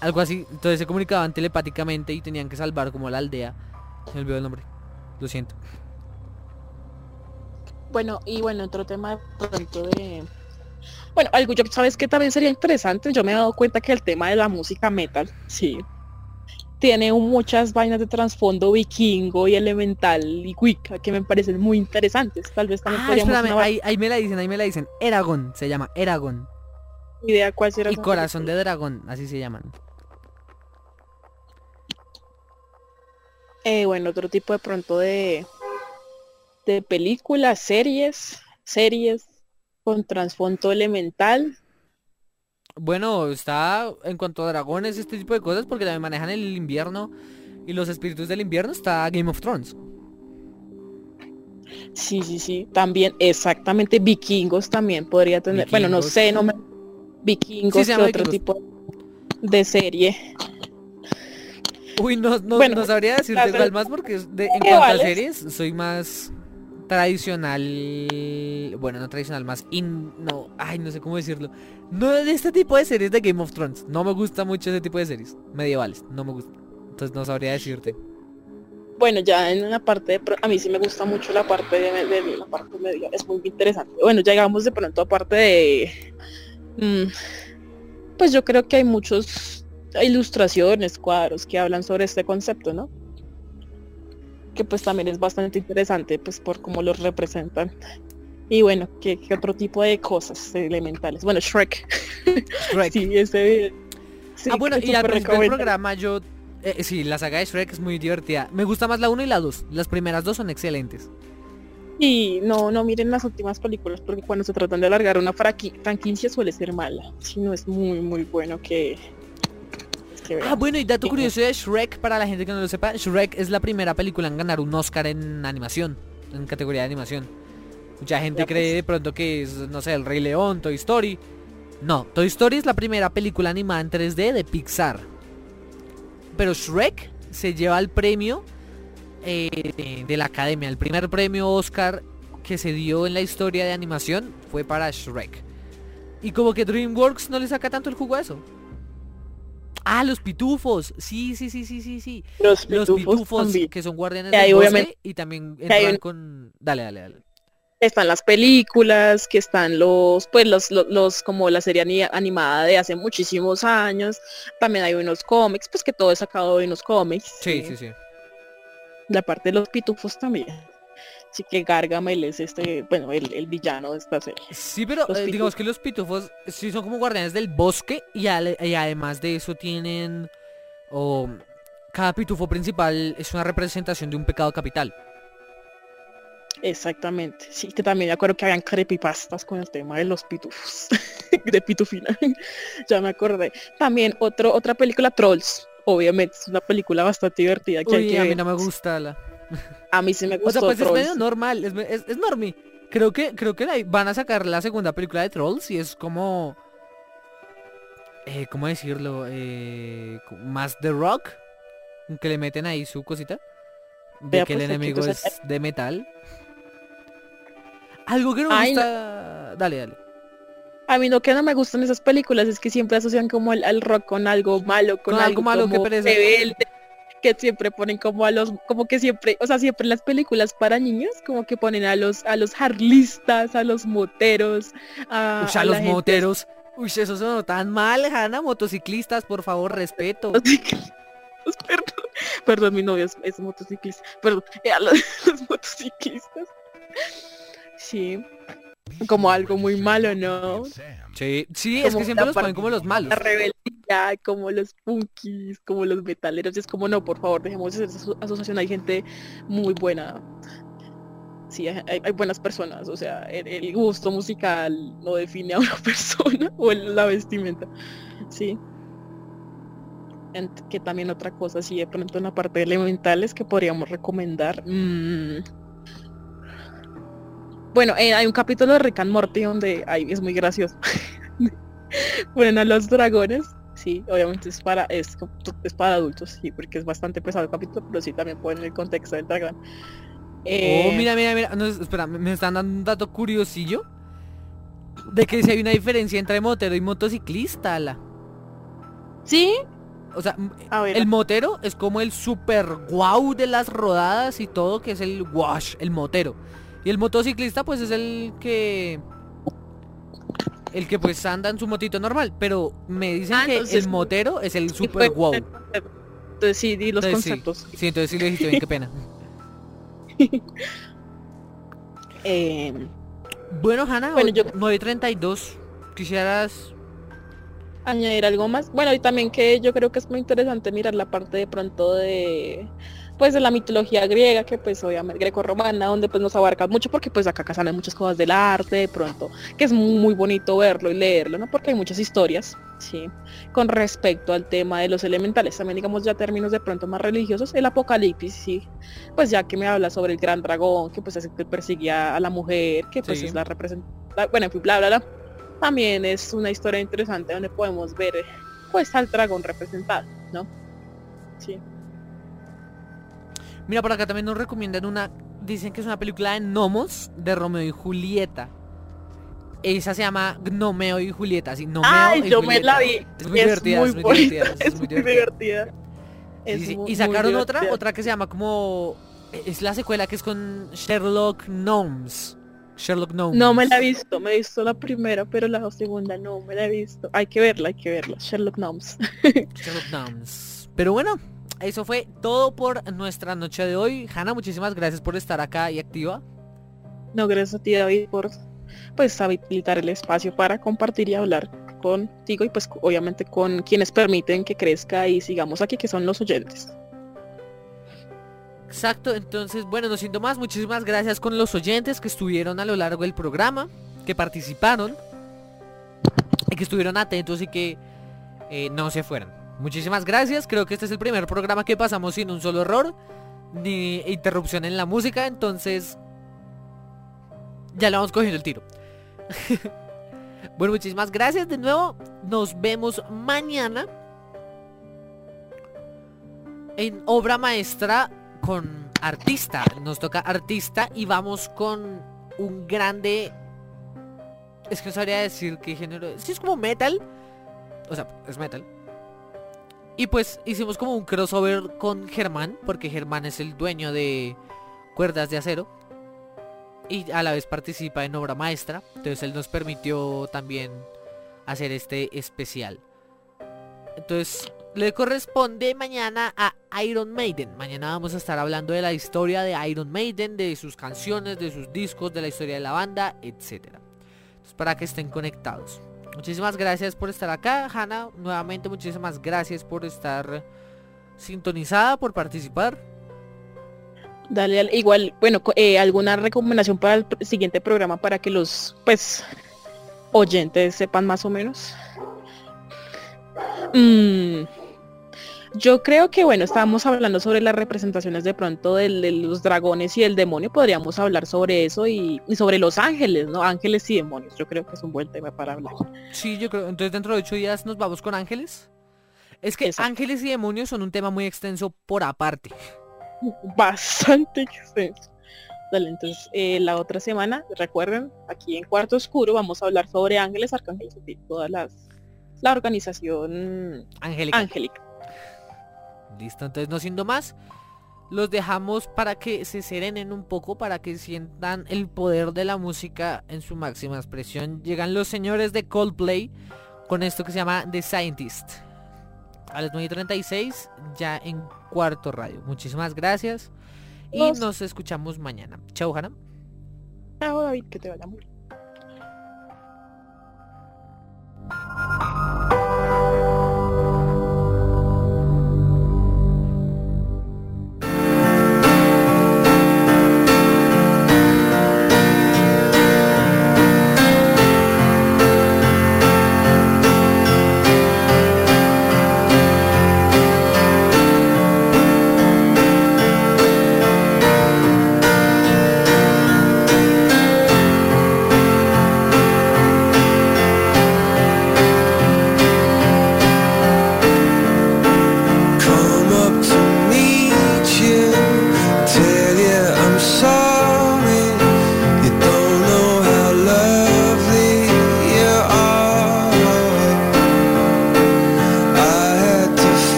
Algo así, entonces se comunicaban telepáticamente y tenían que salvar como a la aldea. Se me olvidó el nombre. Lo siento. Bueno, y bueno, otro tema de pronto de... Bueno, algo yo sabes que también sería interesante, yo me he dado cuenta que el tema de la música metal, sí, tiene muchas vainas de trasfondo vikingo y elemental y wicca que me parecen muy interesantes. Tal vez también Ah, podríamos espérame, una ahí, ahí me la dicen, ahí me la dicen. Eragon, se llama Eragon. idea cuál será Y Corazón de. Dragón, así se llaman. Eh, bueno, otro tipo de pronto de... de películas, series, series con trasfondo elemental. Bueno, está en cuanto a dragones, este tipo de cosas, porque también manejan el invierno y los espíritus del invierno, está Game of Thrones. Sí, sí, sí. También, exactamente, vikingos también podría tener. Bueno, no sé, no me. Vikingos, Sí, se ¿qué llama otro vikingos. tipo de serie. Uy, no, no, Bueno, no sabría decirte igual más porque de- en ¿Qué cuanto a series soy más tradicional, bueno, no tradicional, más in, no, ay, no sé cómo decirlo. No de este tipo de series de Game of Thrones. No me gusta mucho ese tipo de series medievales, no me gusta. Entonces no sabría decirte. Bueno, ya en la parte de a mí sí me gusta mucho la parte de, de la parte media, es muy interesante. Bueno, llegamos de pronto a parte de mm, pues yo creo que hay muchos ilustraciones, cuadros que hablan sobre este concepto, ¿no? Que pues también es bastante interesante pues por cómo los representan. Y bueno, ¿qué, qué otro tipo de cosas elementales? Bueno, Shrek. Shrek. Sí, ese sí, ah, bueno, y al principio del programa yo... eh, sí, la saga de Shrek es muy divertida. Me gusta más la 1 y la 2. Las primeras dos son excelentes. Y no, no miren las últimas películas porque cuando se tratan de alargar una franquicia suele ser mala. Si no es muy muy bueno que, Ah, bueno, y dato curioso de Shrek, para la gente que no lo sepa, Shrek es la primera película en ganar un Oscar en animación, en categoría de animación. Mucha gente Ya, cree pues. de pronto que es, no sé, El Rey León, Toy Story. No, Toy Story es la primera película animada en 3D de Pixar. Pero Shrek se lleva el premio eh, de la academia. El primer premio Oscar que se dio en la historia de animación fue para Shrek. Y como que DreamWorks no le saca tanto el jugo a eso. Ah, los pitufos. Sí, sí, sí, sí, sí, sí. los Los pitufos, pitufos también. que son guardianes del bosque y también entran un- con... Dale, dale, dale. Están las películas, que están los, pues los, los, los- como la serie ani- animada de hace muchísimos años. También hay unos cómics, pues que todo es sacado de unos cómics. Sí, sí, sí. La parte de los pitufos también. Así que Gargamel es este, bueno, el, el villano de esta serie. Sí, pero eh, digamos que los pitufos sí son como guardianes del bosque y, además de eso tienen... o cada pitufo principal es una representación de un pecado capital. Exactamente. Sí, que también me acuerdo que habían creepypastas con el tema de los pitufos. de pitufina. ya me acordé. También otro, otra película, Trolls. Obviamente, es una película bastante divertida que hay Uy, que a mí no me gusta la... A mí sí me O gustó sea, pues es medio normal, es, es, es normie. Creo que, creo que van a sacar la segunda película de Trolls y es como... Eh, ¿Cómo decirlo? Eh, más The Rock. Que le meten ahí su cosita. De Vea, que el pues, enemigo es de metal. Algo que no me no. gusta... Dale, dale. A mí lo que no me gustan esas películas es que siempre asocian como al, al rock con algo malo, con, Con algo malo, como pereza. rebelde, que siempre ponen como a los, como que siempre, o sea, siempre en las películas para niños, como que ponen a los, a los harlistas, a los moteros, a, Uy, a a los gente moteros. Uy, eso sonó tan mal, Hanna. Motociclistas, por favor, respeto. perdón, perdón, mi novio es, es motociclista, perdón, eh, a los, los motociclistas. Sí, como algo muy malo, ¿no? Sí, sí, es que siempre los ponen como los malos. La rebeldía, como los punkis, como los metaleros, es como no, por favor, dejemos de hacer esa aso- asociación, hay gente muy buena. Sí, hay, hay buenas personas, o sea, el, el gusto musical no define a una persona o el- la vestimenta. Sí. Que también otra cosa, sí, de pronto en la parte de elementales que podríamos recomendar. mm, Bueno, eh, hay un capítulo de Rick and Morty donde ay, es muy gracioso. Ponen a los dragones. Sí, obviamente es para es, es para adultos, sí, porque es bastante pesado el capítulo, pero sí también ponen el contexto del dragón. Oh, Eh, mira, mira, mira. No, espera, me están dando un dato curiosillo. De que si hay una diferencia entre motero y motociclista, la. Sí, O sea, el motero es como el super guau de las rodadas y todo, que es el wash, el motero. Y el motociclista pues es el que... El que pues anda en su motito normal. Pero me dicen Ah, que el motero es el sí super fue- guau. Entonces sí, di los Entonces, sí. conceptos. Sí, entonces sí lo dijiste bien, qué pena. Eh, Bueno, Hanna, Bueno, yo- 9.32. Quisieras... añadir algo más. Bueno, y también que yo creo que es muy interesante mirar la parte de pronto de pues de la mitología griega, que pues obviamente greco-romana, donde pues nos abarca mucho porque pues acá salen muchas cosas del arte de pronto, que es muy, bonito verlo y leerlo, ¿no? Porque hay muchas historias, sí, con respecto al tema de los elementales, también digamos ya términos de pronto más religiosos, el apocalipsis, sí, pues ya que me habla sobre el gran dragón, que pues es el que persigue a la mujer, que pues Sí. es la representación, bueno, en fin, bla, bla, bla. También es una historia interesante donde podemos ver pues al dragón representado, ¿no? Sí. Mira, por acá también nos recomiendan una... Dicen que es una película de gnomos de Romeo y Julieta. Esa se llama Gnomeo y Julieta, sí, Gnomeo Ay, y yo me la vi. Es muy divertida, es muy divertida, es muy divertida. Y sacaron muy otra, otra que se llama como... Es la secuela que es con Sherlock Gnomes. Sherlock Gnomes. No me la he visto, me he visto la primera, pero la segunda no me la he visto. Hay que verla, hay que verla. Sherlock Gnomes. Sherlock Gnomes. Pero bueno, eso fue todo por nuestra noche de hoy. Hanna, muchísimas gracias por estar acá y activa. No, gracias a ti David por pues habilitar el espacio para compartir y hablar contigo y pues obviamente con quienes permiten que crezca y sigamos aquí que son los oyentes. Exacto, entonces, bueno, no siento más. Muchísimas gracias con los oyentes que estuvieron a lo largo del programa, que participaron y que estuvieron atentos y que eh, no se fueran. Muchísimas gracias. Creo que este es el primer programa que pasamos sin un solo error ni interrupción en la música, entonces ya le vamos cogiendo el tiro. bueno, muchísimas gracias de nuevo. Nos vemos mañana en obra maestra con artista. Nos toca artista y vamos con un grande... Es que no sabría decir qué género. Sí, es como metal. O sea, es metal. Y pues hicimos como un crossover con Germán, porque Germán es el dueño de Cuerdas de Acero. Y a la vez participa en obra maestra. Entonces él nos permitió también hacer este especial. Entonces le corresponde mañana a Iron Maiden. Mañana vamos a estar hablando de la historia de Iron Maiden, de sus canciones, de sus discos, de la historia de la banda, etcétera. Entonces para que estén conectados. Muchísimas gracias por estar acá, Hanna. Nuevamente muchísimas gracias por estar sintonizada, por participar. Dale al- igual, bueno, eh, alguna recomendación para el siguiente programa para que los pues oyentes sepan más o menos. Mm, yo creo que bueno, estábamos hablando sobre las representaciones de pronto de, los dragones y el demonio, podríamos hablar sobre eso y, y sobre los ángeles, ¿no? Ángeles y demonios, yo creo que es un buen tema para hablar. Sí, yo creo. Entonces dentro de ocho días nos vamos con ángeles. Es que Exacto. ángeles y demonios son un tema muy extenso por aparte. bastante extenso. Dale, entonces eh, la otra semana, recuerden, aquí en Cuarto Oscuro vamos a hablar sobre ángeles, arcángeles y todas las la organización Angélica. angélica. Listo, entonces no siendo más, los dejamos para que se serenen un poco, para que sientan el poder de la música en su máxima expresión. Llegan los señores de Coldplay con esto que se llama The Scientist. A las 9.36 ya en cuarto radio. Muchísimas gracias. Y Nos- escuchamos mañana. Chau, Hanna. Chao David, que te vaya muy bien.